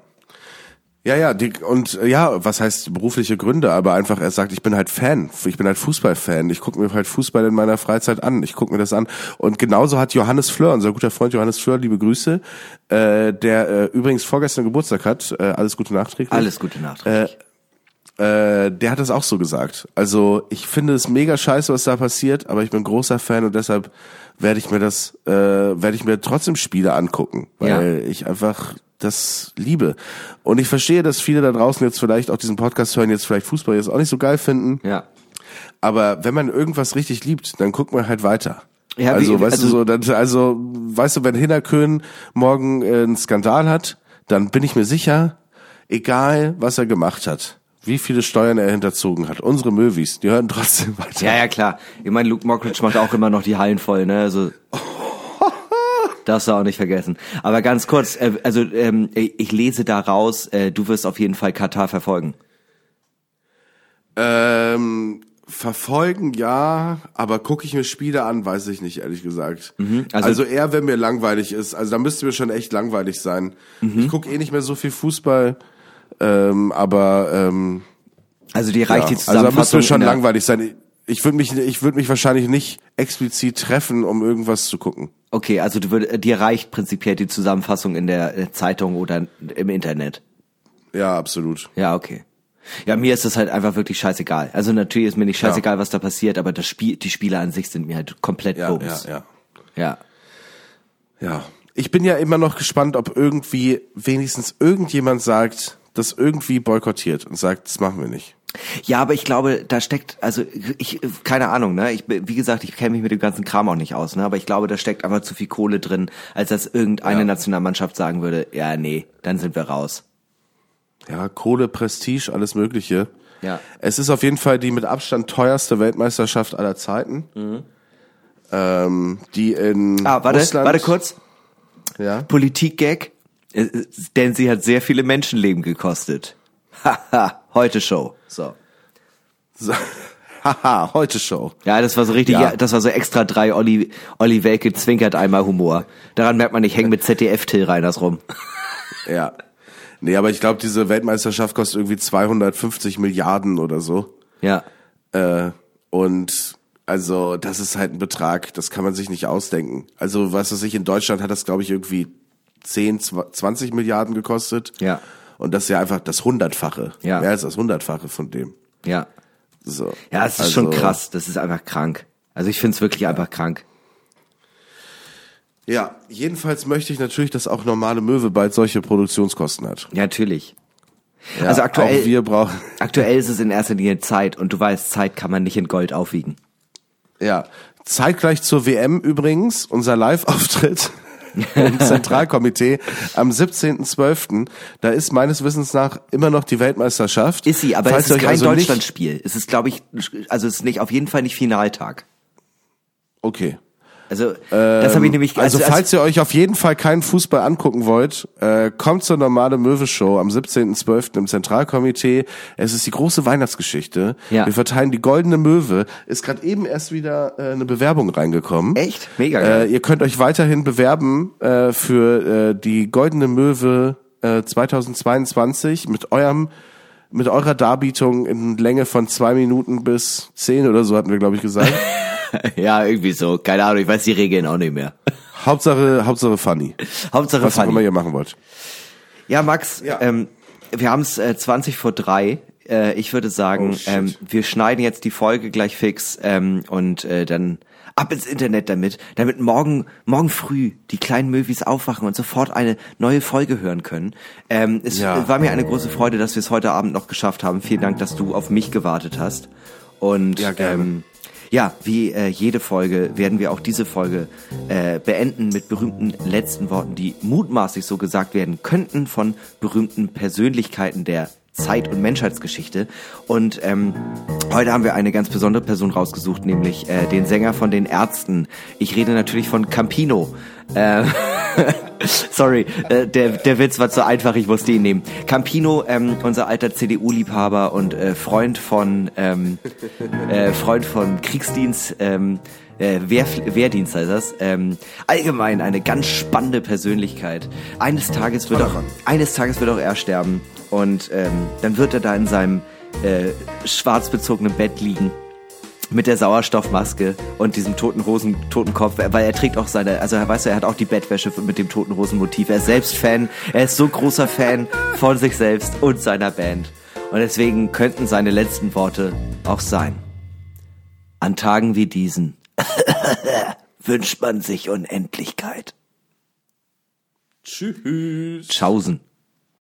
Ja, ja, die, und äh, ja, was heißt berufliche Gründe, aber einfach, er sagt, ich bin halt Fan, ich bin halt Fußballfan, ich gucke mir halt Fußball in meiner Freizeit an, ich gucke mir das an. Und genauso hat Johannes Fleur, unser guter Freund Johannes Fleur, liebe Grüße, äh, der äh, übrigens vorgestern Geburtstag hat, äh, alles Gute nachträglich.
Alles Gute nachträglich.
Äh, der hat das auch so gesagt. Also ich finde es mega scheiße, was da passiert, aber ich bin großer Fan und deshalb werde ich mir das, äh, werde ich mir trotzdem Spiele angucken, weil
Ja.
ich einfach das liebe. Und ich verstehe, dass viele da draußen jetzt vielleicht auch diesen Podcast hören, jetzt vielleicht Fußball jetzt auch nicht so geil finden.
ja.
Aber wenn man irgendwas richtig liebt, dann guckt man halt weiter.
Ja, wie-
also, weißt
also-
du so, dann, also, weißt du, wenn Hinnerkön morgen äh, einen Skandal hat, dann bin ich mir sicher, egal was er gemacht hat, wie viele Steuern er hinterzogen hat, unsere Movies, die hören trotzdem weiter.
Ja, ja, klar. Ich meine, Luke Mockridge macht auch immer noch die Hallen voll, ne? Also darfst du auch nicht vergessen. Aber ganz kurz, äh, also ähm, ich lese da raus, äh, du wirst auf jeden Fall Katar verfolgen.
Ähm, verfolgen ja, aber gucke ich mir Spiele an, weiß ich nicht, ehrlich gesagt.
also-
also, eher, wenn mir langweilig ist. Also da müsste mir schon echt langweilig sein.
Mhm.
Ich gucke eh nicht mehr so viel Fußball, ähm, aber ähm,
Also die reicht
ja.
die
also da müsste mir schon langweilig sein. Ich würde mich, ich würde mich wahrscheinlich nicht explizit treffen, um irgendwas zu gucken.
Okay, also du würd, dir reicht prinzipiell die Zusammenfassung in der äh, Zeitung oder im Internet.
Ja, absolut.
Ja, okay. Ja, mir ist das halt einfach wirklich scheißegal. Also natürlich ist mir nicht scheißegal, was da passiert, aber das Spiel, die Spiele an sich sind mir halt komplett
Ja,
Bums.
ja, ja.
ja.
Ja. Ich bin ja immer noch gespannt, ob irgendwie wenigstens irgendjemand sagt, das irgendwie boykottiert und sagt, das machen wir nicht.
Ja, aber ich glaube, da steckt, also ich, keine Ahnung, ne? Ich, bin- wie gesagt, ich kenne mich mit dem ganzen Kram auch nicht aus, ne? Aber ich glaube, da steckt einfach zu viel Kohle drin, als dass irgendeine
Ja.
Nationalmannschaft sagen würde, ja, nee, dann sind wir raus.
Ja, Kohle, Prestige, alles Mögliche.
Ja.
Es ist auf jeden Fall die mit Abstand teuerste Weltmeisterschaft aller Zeiten. Ähm, die in
Ah, warte,
Russland,
warte kurz.
Ja.
Politik-Gag, äh, denn sie hat sehr viele Menschenleben gekostet. Haha, heute Show. So.
So. Haha, heute Show.
Ja, das war so richtig,
Ja.
das war so extra drei Olli, Olli Welke zwinkert einmal Humor. Daran merkt man, ich hänge mit ZDF Till Reiners rum.
Ja. Nee, aber ich glaube, diese Weltmeisterschaft kostet irgendwie 250 Milliarden oder so.
Ja.
Äh, und also, das ist halt ein Betrag, das kann man sich nicht ausdenken. Also, was weiß ich, in Deutschland hat das, glaube ich, irgendwie 10, 20 Milliarden gekostet.
Ja.
Und das ist ja einfach das Hundertfache.
Ja.
Mehr als das Hundertfache von dem.
Ja.
So.
Ja, es ist
Also,
schon krass. Das ist einfach krank. Also ich find's wirklich einfach krank.
Ja, jedenfalls möchte ich natürlich, dass auch normale Möwe bald solche Produktionskosten hat.
Ja, natürlich.
Ja,
also aktuell,
Auch wir brauchen.
aktuell ist es in erster Linie Zeit und du weißt, Zeit kann man nicht in Gold aufwiegen.
Ja. Zeitgleich zur WM übrigens, unser Live-Auftritt im Zentralkomitee am 17.12. Da ist meines Wissens nach immer noch die Weltmeisterschaft.
Ist sie, aber
Falls
es ist kein
also
Deutschlandspiel. Es ist, glaube ich, also es ist nicht auf jeden Fall nicht Finaltag.
Okay.
Also das habe ich nämlich
Also, falls ihr euch auf jeden Fall keinen Fußball angucken wollt, äh, kommt zur normale Möwe-Show am 17.12. im Zentralkomitee. Es ist die große Weihnachtsgeschichte.
Ja.
Wir verteilen die goldene Möwe. Ist gerade eben erst wieder äh, eine Bewerbung reingekommen.
Echt? Mega geil.
Äh, ihr könnt euch weiterhin bewerben äh, für äh, die goldene Möwe äh, 2022 mit eurem mit eurer Darbietung in Länge von zwei Minuten bis zehn oder so hatten wir glaube ich gesagt.
ja, irgendwie so. Keine Ahnung, ich weiß die Regeln auch nicht mehr.
Hauptsache Hauptsache funny.
Hauptsache
Was auch
funny.
immer ihr machen wollt.
Ja, Max,
Ja.
Ähm, wir haben es äh, 20 vor drei. Äh, ich würde sagen,
Oh,
ähm, wir schneiden jetzt die Folge gleich fix ähm, und äh, dann ab ins Internet damit, damit morgen morgen früh die kleinen Möwis aufwachen und sofort eine neue Folge hören können. Ähm, es
Ja.
war mir eine große Freude, dass wir es heute Abend noch geschafft haben. Vielen Dank, dass du auf mich gewartet hast. Und
Ja, gerne.
ähm, ja, wie äh, jede Folge werden wir auch diese Folge äh, beenden mit berühmten letzten Worten, die mutmaßlich so gesagt werden könnten von berühmten Persönlichkeiten der Zeit- und Menschheitsgeschichte. Und ähm, heute haben wir eine ganz besondere Person rausgesucht, nämlich äh, den Sänger von den Ärzten. Ich rede natürlich von Campino. Äh, Sorry, äh, der, der Witz war zu einfach, ich musste ihn nehmen. Campino, ähm, unser alter CDU-Liebhaber und äh, Freund von ähm, äh, Freund von Kriegsdienst, ähm, äh, Wehr, Wehrdienst heißt das. Ähm, allgemein eine ganz spannende Persönlichkeit. Eines Tages wird auch, eines Tages wird auch er sterben und ähm, dann wird er da in seinem äh, schwarz bezogenen Bett liegen mit der Sauerstoffmaske und diesem toten Rosen, toten Kopf, weil er trägt auch seine, also er weiß, er hat auch die Bettwäsche mit dem toten Rosenmotiv. Er ist selbst Fan, er ist so großer Fan von sich selbst und seiner Band. Und deswegen könnten seine letzten Worte auch sein. An Tagen wie diesen wünscht man sich Unendlichkeit.
Tschüss.
Tschaußen.